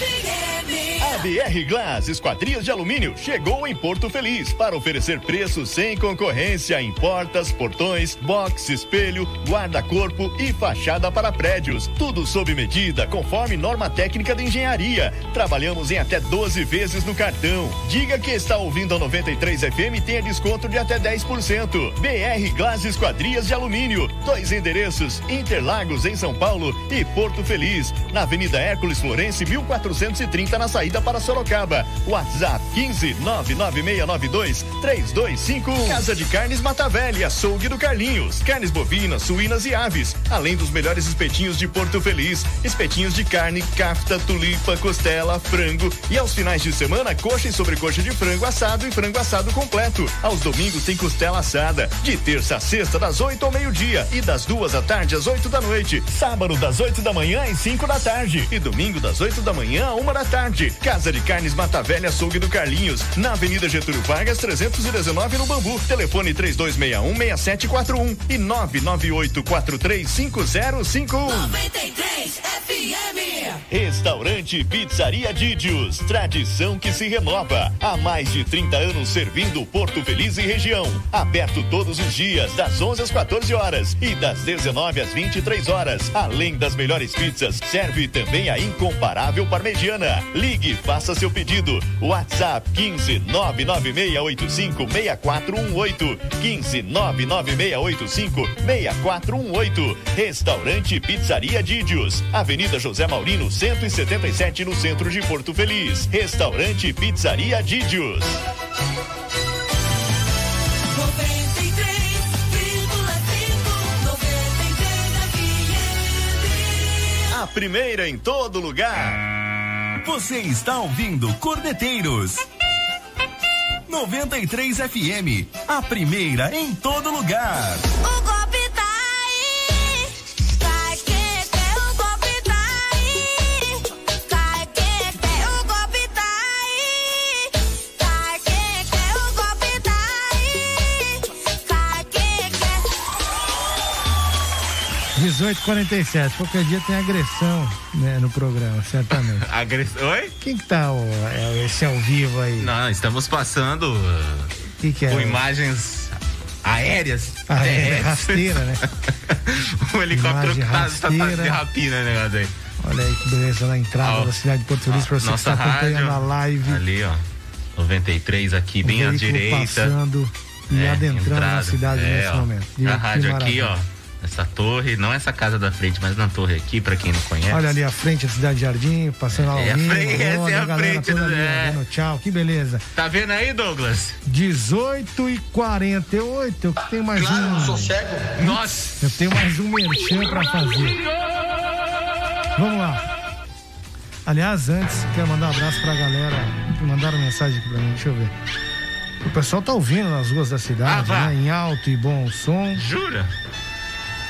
A BR Glass Esquadrias de Alumínio chegou em Porto Feliz para oferecer preços sem concorrência em portas, portões, box, espelho, guarda-corpo e fachada para prédios. Tudo sob medida, conforme norma técnica de engenharia. Trabalhamos em até 12 vezes no cartão. Diga que está ouvindo a 93 FM e tenha desconto de até 10%. BR Glass Esquadrias de Alumínio. Dois endereços: Interlagos em São Paulo e Porto Feliz, na Avenida Hércules Florense, 1430 na saída para Sorocaba. WhatsApp 15 99692 3251. Casa de Carnes Mata Velha, açougue do Carlinhos. Carnes bovinas, suínas e aves. Além dos melhores espetinhos de Porto Feliz. Espetinhos de carne, cafta, tulipa, costela, frango. E aos finais de semana, coxa e sobrecoxa de frango assado e frango assado completo. Aos domingos tem costela assada. De terça a sexta, das 8 ao meio-dia. E das duas da tarde às 8 da noite. Sábado, das 8 da manhã às 5 da tarde. E domingo, das 8 da manhã a uma da tarde. Casa de Carnes Mata Velha, açougue do Carlinhos. Na Avenida Getúlio Vargas, 319 no Bambu. Telefone 3261 6741 e 998 435051. 93 FM. Restaurante Pizzaria Didios, tradição que se renova. Há mais de 30 anos servindo Porto Feliz e região. Aberto todos os dias, das 11 às 14 horas e das 19 às 23 horas. Além das melhores pizzas, serve também a incomparável parmegiana. Ligue, faça seu pedido. WhatsApp 15 99685 6418. 15 99685 6418. Restaurante Pizzaria Didios, Avenida José Maurino, 177 no centro de Porto Feliz. Restaurante Pizzaria Didios. 93,5, A primeira em todo lugar. Você está ouvindo Cordeteiros. 93 FM, a primeira em todo lugar. 1847. Qualquer dia tem agressão né, no programa, certamente. Agressão. Oi? Quem que tá o, é, esse ao vivo aí? Não, estamos passando uh, que que é? com imagens aéreas. Ah, é, terrestres. rasteira, né? o helicóptero que tá, tá, tá de rasteira. rapina, né, negócio aí. Olha aí que beleza na entrada Ó, da cidade de Porto Feliz, pra você que está acompanhando a live. Ali, ó. 93 aqui, bem o à veículo direita. passando e É, adentrando na entrada. cidade É, nesse ó. momento. A Que rádio aqui, ó. Essa torre, não essa casa da frente, mas na torre aqui, pra quem não conhece. Olha ali a frente da Cidade Jardim, passando É a Almino, frente, essa é a frente do- é. dando tchau, que beleza. Tá vendo aí, Douglas? 18 e 48, eu tenho mais Claro, um. não sou cego. Nossa! Eu tenho mais um merchan pra fazer. Vamos lá. Aliás, antes, quero mandar um abraço pra galera que mandaram mensagem aqui pra mim, deixa eu ver. O pessoal tá ouvindo nas ruas da cidade, Ah, né? Em alto e bom som. Jura?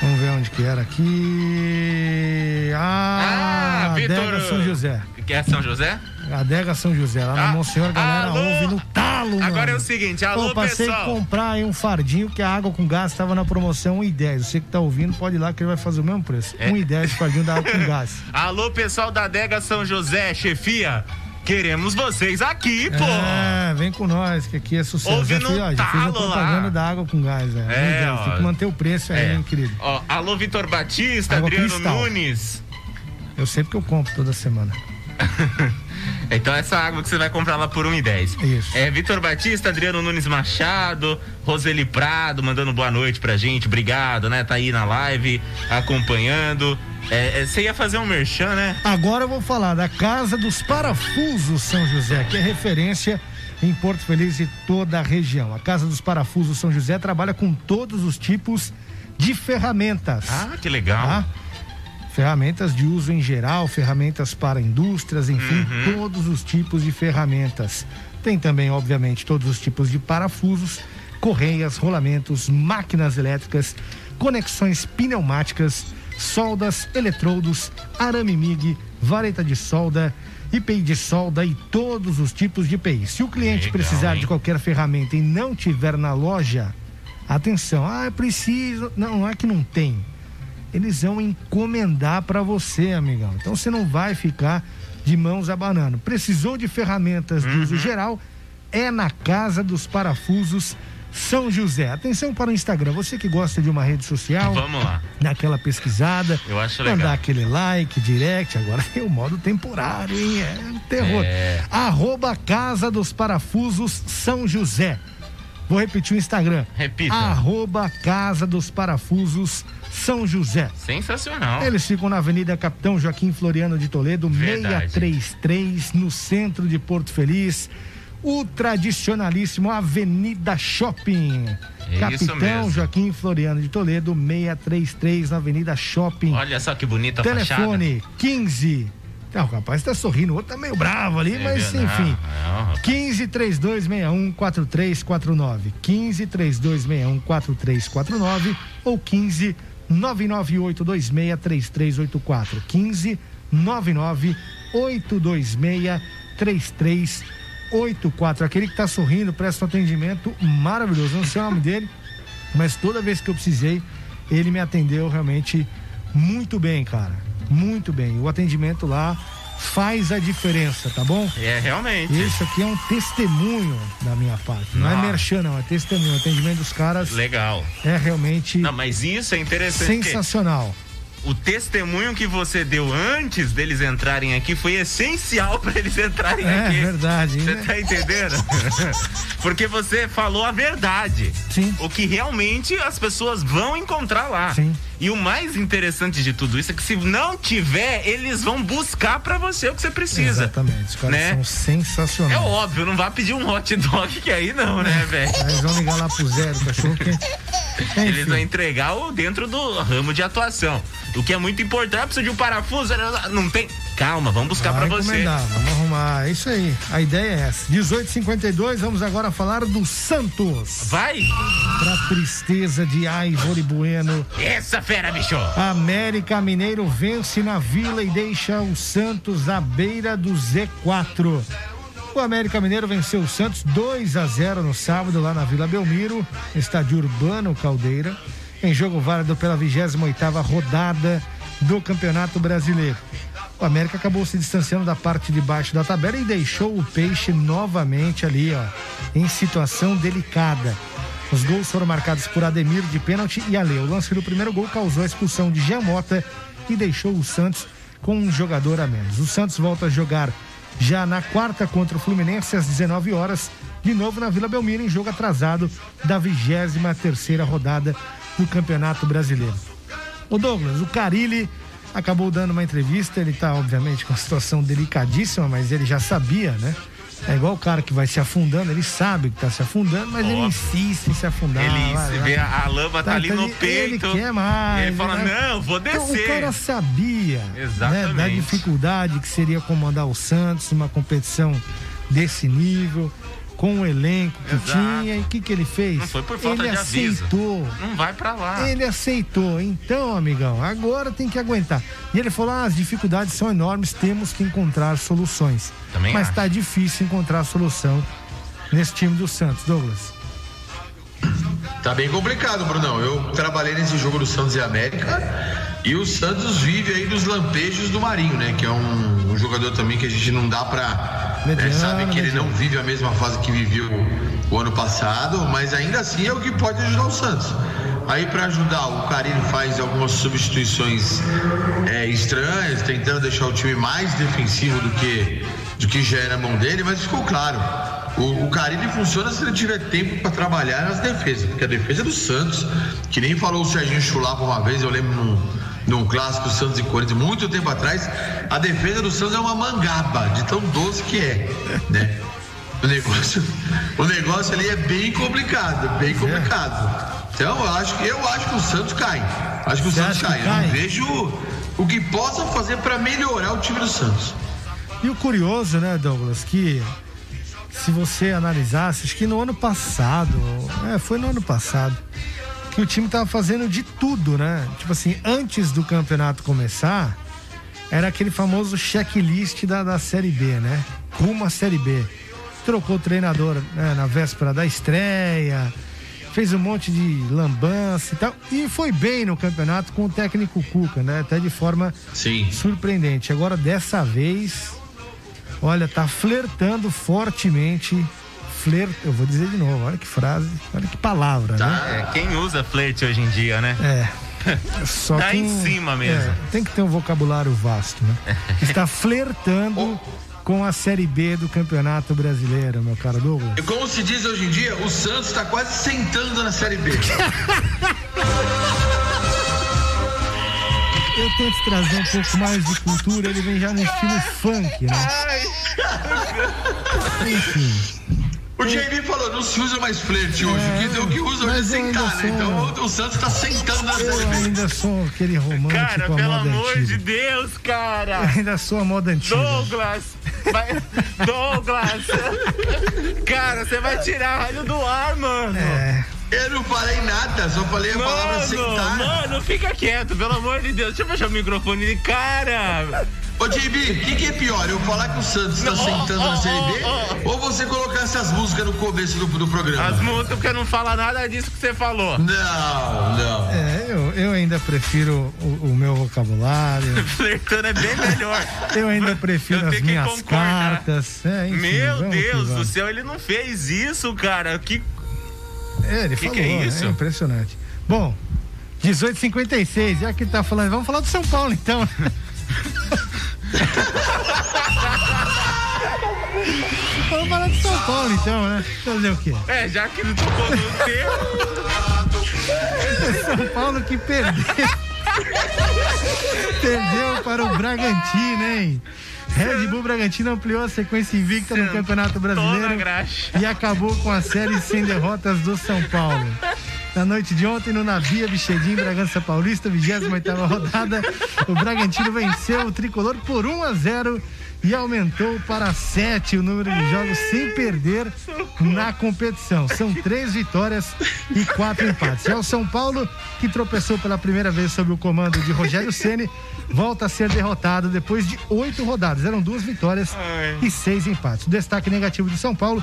Vamos ver onde que era aqui. Ah, Ah, Vitor. São José. Que é São José? Adega São José, lá na Ah, Monsenhor, a galera alô? ouve no talo, mano. Agora é o seguinte, alô, Pô, passei pessoal. a comprar aí um fardinho que a água com gás estava na promoção 1,10. Você que tá ouvindo, pode ir lá que ele vai fazer o mesmo preço. É. 1,10 o fardinho da água com gás. Alô, pessoal da Adega São José, chefia. Queremos vocês aqui, pô. É, vem com nós, que aqui é sucesso. Ouve já fiz, ó, já fiz a propaganda lá. da água com gás, é. É, 1,10, Tem ó. que manter o preço aí, É. hein, querido. Ó, alô, Vitor Batista, Água Adriano Cristal. Nunes. Eu sei porque eu compro toda semana. Então essa água que você vai comprar lá por 1,10. Isso. É Vitor Batista, Adriano Nunes Machado, Roseli Prado, mandando boa noite pra gente. Obrigado, né? Tá aí na live, acompanhando. É, é, você ia fazer um merchan, né? Agora eu vou falar da Casa dos Parafusos São José, que é referência em Porto Feliz e toda a região. A Casa dos Parafusos São José trabalha com todos os tipos de ferramentas. Ah, que legal. Tá? Ferramentas de uso em geral, ferramentas para indústrias, enfim, Uhum. todos os tipos de ferramentas. Tem também, obviamente, todos os tipos de parafusos, correias, rolamentos, máquinas elétricas, conexões pneumáticas, soldas, eletrodos, arame MIG, vareta de solda, IPI de solda e todos os tipos de IPI. Se o cliente Legal, precisar hein? de qualquer ferramenta e não tiver na loja, atenção, ah, é preciso. Não, não é que não tem. Eles vão encomendar para você, amigão. Então você não vai ficar de mãos abanando. Precisou de ferramentas de Uhum. uso geral? É na Casa dos Parafusos São José. Atenção para o Instagram. Você que gosta de uma rede social, Vamos lá. dá aquela pesquisada, Eu acho mandar legal. aquele like, direct. Agora tem o modo temporário, hein? É um terror. É. Arroba Casa dos Parafusos São José. Vou repetir o Instagram. Repita. Arroba Casa dos Parafusos São José. Sensacional. Eles ficam na Avenida Capitão Joaquim Floriano de Toledo, Verdade. 633, no centro de Porto Feliz. O tradicionalíssimo Avenida Shopping. É Capitão. Joaquim Floriano de Toledo, 633, na Avenida Shopping. Olha só que bonita a fachada. Telefone 15. Ah, o rapaz tá sorrindo, o outro tá meio bravo ali, É mas enfim. Não, rapaz. 15 3261 4349. 15 3261 4349 ou 15 99826 3384. 15 99826 3384. Aquele que tá sorrindo, presta um atendimento maravilhoso. Não sei o nome dele, mas toda vez que eu precisei, ele me atendeu realmente muito bem, cara. Muito bem. O atendimento lá faz a diferença, tá bom? É, realmente. Isso aqui é um testemunho da minha parte. Não é Nossa. merchan, não, é testemunho. O atendimento dos caras Legal. é realmente Não, mas isso é interessante. porque sensacional. O testemunho que você deu antes deles entrarem aqui foi essencial para eles entrarem É aqui. verdade, Você né? tá entendendo? Porque você falou a verdade. Sim. O que realmente as pessoas vão encontrar lá. Sim. E o mais interessante de tudo isso é que se não tiver, eles vão buscar para você o que você precisa. Exatamente. Os caras né? são É sensacionais. óbvio, não vai pedir um hot dog que aí não, né, velho? Aí Eles vão ligar lá pro zero, cachorro. Que... Eles vão entregar o dentro do ramo de atuação. O que é muito importante, precisa de um parafuso, não tem. Calma, vamos buscar Vai pra você. Vamos arrumar. É isso aí. A ideia é essa. 1852, vamos agora falar do Santos. Vai! Pra tristeza de Ivori Bueno. Essa fera, bicho! América Mineiro vence na Vila e deixa o Santos à beira do Z4. O América Mineiro venceu o Santos 2 a 0 no sábado lá na Vila Belmiro, estádio Urbano Caldeira, em jogo válido pela 28ª rodada do Campeonato Brasileiro. O América acabou se distanciando da parte de baixo da tabela e deixou o Peixe novamente ali, ó, em situação delicada. Os gols foram marcados por Ademir de pênalti e Ale. O lance do primeiro gol causou a expulsão de Jean Mota e deixou o Santos com um jogador a menos. O Santos volta a jogar já na quarta contra o Fluminense às 19 horas, de novo na Vila Belmiro em jogo atrasado da 23 terceira rodada do Campeonato Brasileiro. O Douglas, o Carilli acabou dando uma entrevista, ele tá obviamente com uma situação delicadíssima, mas ele já sabia, né? É igual o cara que vai se afundando, ele sabe que tá se afundando, mas ele insiste em se afundar. Ele vai, vai. vê a, a lama tá, ali no ele- peito. Ele quer mais. Ele fala, né? não, vou Então, descer. o cara sabia né, da dificuldade que seria comandar o Santos numa competição desse nível, com o elenco que Exato. tinha. E o que, que ele fez? Não foi por falta ele de aviso. aceitou. Não vai pra lá. Ele aceitou. Então, amigão, agora tem que aguentar. E ele falou: ah, as dificuldades são enormes, temos que encontrar soluções. Também Mas acho. tá difícil encontrar solução nesse time do Santos, Douglas. Tá bem complicado, Brunão. Eu trabalhei nesse jogo do Santos e América e o Santos vive aí dos lampejos do Marinho, né? Que é um, um jogador também que a gente não dá pra. né, Mediano, sabe que ele mediano. não vive a mesma fase que viveu o ano passado, mas ainda assim é o que pode ajudar o Santos. Aí para ajudar, o Carilho faz algumas substituições é, estranhas, tentando deixar o time mais defensivo do que, do que já era a mão dele, mas ficou claro. O, o Carilli funciona se ele tiver tempo para trabalhar nas defesas, porque a defesa é do Santos, que nem falou o Serginho Chulapa uma vez, eu lembro num, num clássico Santos e Corinthians, muito tempo atrás, a defesa do Santos é uma mangaba, de tão doce que é, né? O negócio, o negócio ali é bem complicado, bem complicado. Então, eu acho, que- eu acho que o Santos cai. Acho que o Você Santos que cai. Eu cai? não vejo o que possa fazer para melhorar o time do Santos. E o curioso, né, Douglas, que se você analisasse, acho que no ano passado, é, foi no ano passado, que o time tava fazendo de tudo, né? Tipo assim, antes do campeonato começar, era aquele famoso checklist da, da Série B, né? Rumo à Série B. Trocou o treinador né, na véspera da estreia, fez um monte de lambança e tal, e foi bem no campeonato com o técnico Cuca, né? Até de forma surpreendente. Agora, dessa vez, olha, tá flertando fortemente. Flirt, eu vou dizer de novo, olha que frase, olha que palavra, né? É, quem usa flerte hoje em dia, né? É. Só Tá quem- em cima mesmo. é, tem que ter um vocabulário vasto, né? Está flertando com a Série B do Campeonato Brasileiro, meu caro Douglas. E como se diz hoje em dia, o Santos está quase sentando na Série B. Eu tento trazer um pouco mais de cultura, ele vem já no estilo funk, né? Enfim. O JB falou, não se usa mais flerte hoje. o, que, o que usa hoje é sentar, né? Então o, o Santos está sentando na Eu ainda sou aquele romântico Cara, pelo moda amor antiga. de Deus, cara. Eu ainda sou a moda antiga. Douglas! vai- Douglas! Cara, você vai tirar raio do ar, mano! É. Eu não falei nada, só falei a palavra sentar. Mano, fica quieto, pelo amor de Deus. Deixa eu fechar o microfone de cara. Ô, JB, o que, que é pior? Eu falar que o Santos está Não, sentando ó, na Série ó. ou você colocar essas músicas no começo do, do programa? As músicas, porque não fala nada disso que você falou. Não, não. É, eu, eu ainda prefiro o, o meu vocabulário. Flertando é bem melhor. Eu ainda prefiro Eu as minhas concordar. cartas. É, enfim, Meu Deus do céu, ele não fez isso, cara. Que. É, ele Que falou, que é né? isso? impressionante. Bom, 1856, já que tá falando, vamos falar do São Paulo então. vamos falar do São Paulo então, né? Fazer o quê? É, já que não tocou no tempo. São Paulo que perdeu. perdeu para o Bragantino, hein? Red Bull Bragantino ampliou a sequência invicta no Campeonato Brasileiro e acabou com a série sem derrotas do São Paulo. Na noite de ontem, no Navia Bichedim, Bragança Paulista, 28 rodada, o Bragantino venceu o tricolor por 1 a 0 e aumentou para 7 o número de jogos sem perder na competição. São três vitórias e quatro empates. É o São Paulo, que tropeçou pela primeira vez sob o comando de Rogério Ceni, volta a ser derrotado depois de oito rodadas. Eram duas vitórias e seis empates. O destaque negativo de São Paulo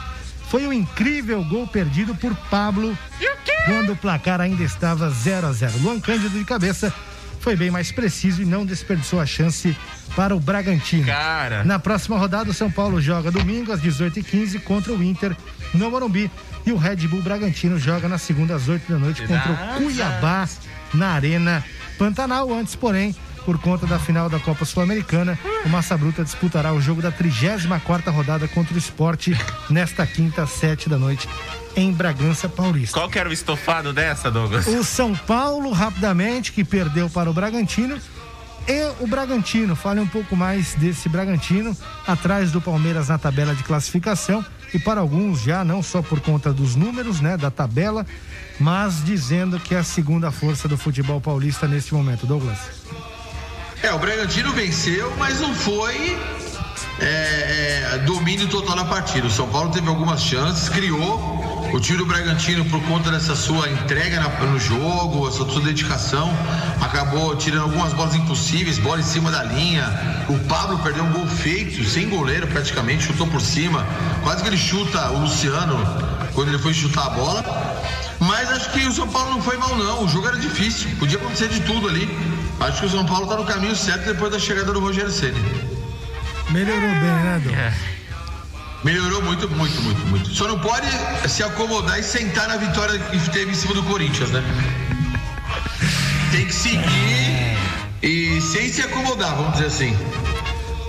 foi o incrível gol perdido por Pablo quando o placar ainda estava 0 a 0 Luan Cândido de cabeça foi bem mais preciso e não desperdiçou a chance para o Bragantino. Cara. Na próxima rodada, o São Paulo joga domingo às 18h15 contra o Inter no Morumbi. E o Red Bull Bragantino joga na segunda às 8 da noite contra o Cuiabá na Arena Pantanal. Antes, porém, por conta da final da Copa Sul-Americana, o Massa Bruta disputará o jogo da 34 rodada contra o Esporte nesta quinta, às 7 da noite, em Bragança Paulista. Qual que era o estofado dessa, Douglas? O São Paulo, rapidamente, que perdeu para o Bragantino. E o Bragantino, fale um pouco mais desse Bragantino, atrás do Palmeiras na tabela de classificação. E para alguns já, não só por conta dos números, né, da tabela, mas dizendo que é a segunda força do futebol paulista neste momento. Douglas. É, o Bragantino venceu, mas não foi é, é, domínio total na partida. O São Paulo teve algumas chances, criou. O time do Bragantino, por conta dessa sua entrega na- no jogo, essa sua dedicação, acabou tirando algumas bolas impossíveis, bola em cima da linha. O Pablo perdeu um gol feito, sem goleiro praticamente, chutou por cima. Quase que ele chuta o Luciano quando ele foi chutar a bola. Mas acho que o São Paulo não foi mal, não. O jogo era difícil, podia acontecer de tudo ali. Acho que o São Paulo está no caminho certo depois da chegada do Rogério Ceni. Melhorou bem, né, Douglas? Melhorou muito, muito, muito, muito. Só não pode se acomodar e sentar na vitória que teve em cima do Corinthians, né? Tem que seguir e sem se acomodar, vamos dizer assim.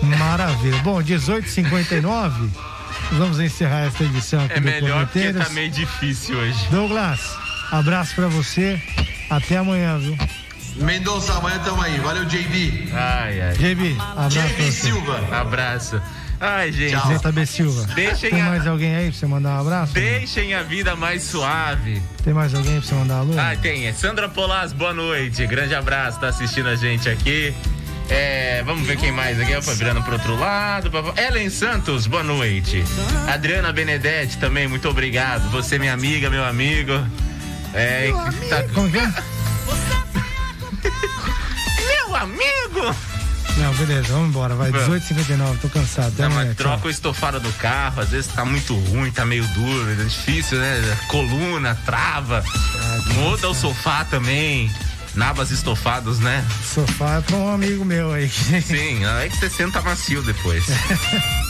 Maravilha. Bom, 18h59, vamos encerrar esta edição aqui É do melhor porque tá meio difícil hoje. Douglas, abraço pra você. Até amanhã, viu? Mendonça, amanhã tamo aí. Valeu, JB. Ai, ai. JB, abraço. JB. Silva. Abraço. Ai, gente. JB Silva. Deixem Tem a- mais alguém aí pra você mandar um abraço? Deixem a vida mais suave. Tem mais alguém pra você mandar um alô? Ah, tem. É Sandra Polas, boa noite. Grande abraço, tá assistindo a gente aqui. É, vamos ver quem mais aqui. Foi virando pro outro lado. Ellen Santos, boa noite. Adriana Benedetti também, muito obrigado. Você, minha amiga, meu amigo. É, tá- Como que é? Meu amigo! Não, beleza, vamos embora. Vai, Vamos. 18h59, tô cansado. Não, mas tchau. troca o estofado do carro, às vezes tá muito ruim, tá meio duro, é difícil, né? Coluna, trava. Muda o sofá também. Nabas estofados, né? Sofá é pra um amigo meu aí. Sim, aí que você senta macio depois.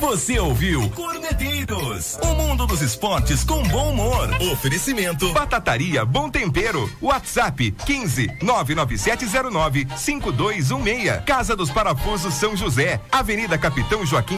Você ouviu Corneteiros, o mundo dos esportes com bom humor. Oferecimento. Batataria Bom Tempero. WhatsApp 15 99709 5216. Casa dos Parafusos São José. Avenida Capitão Joaquim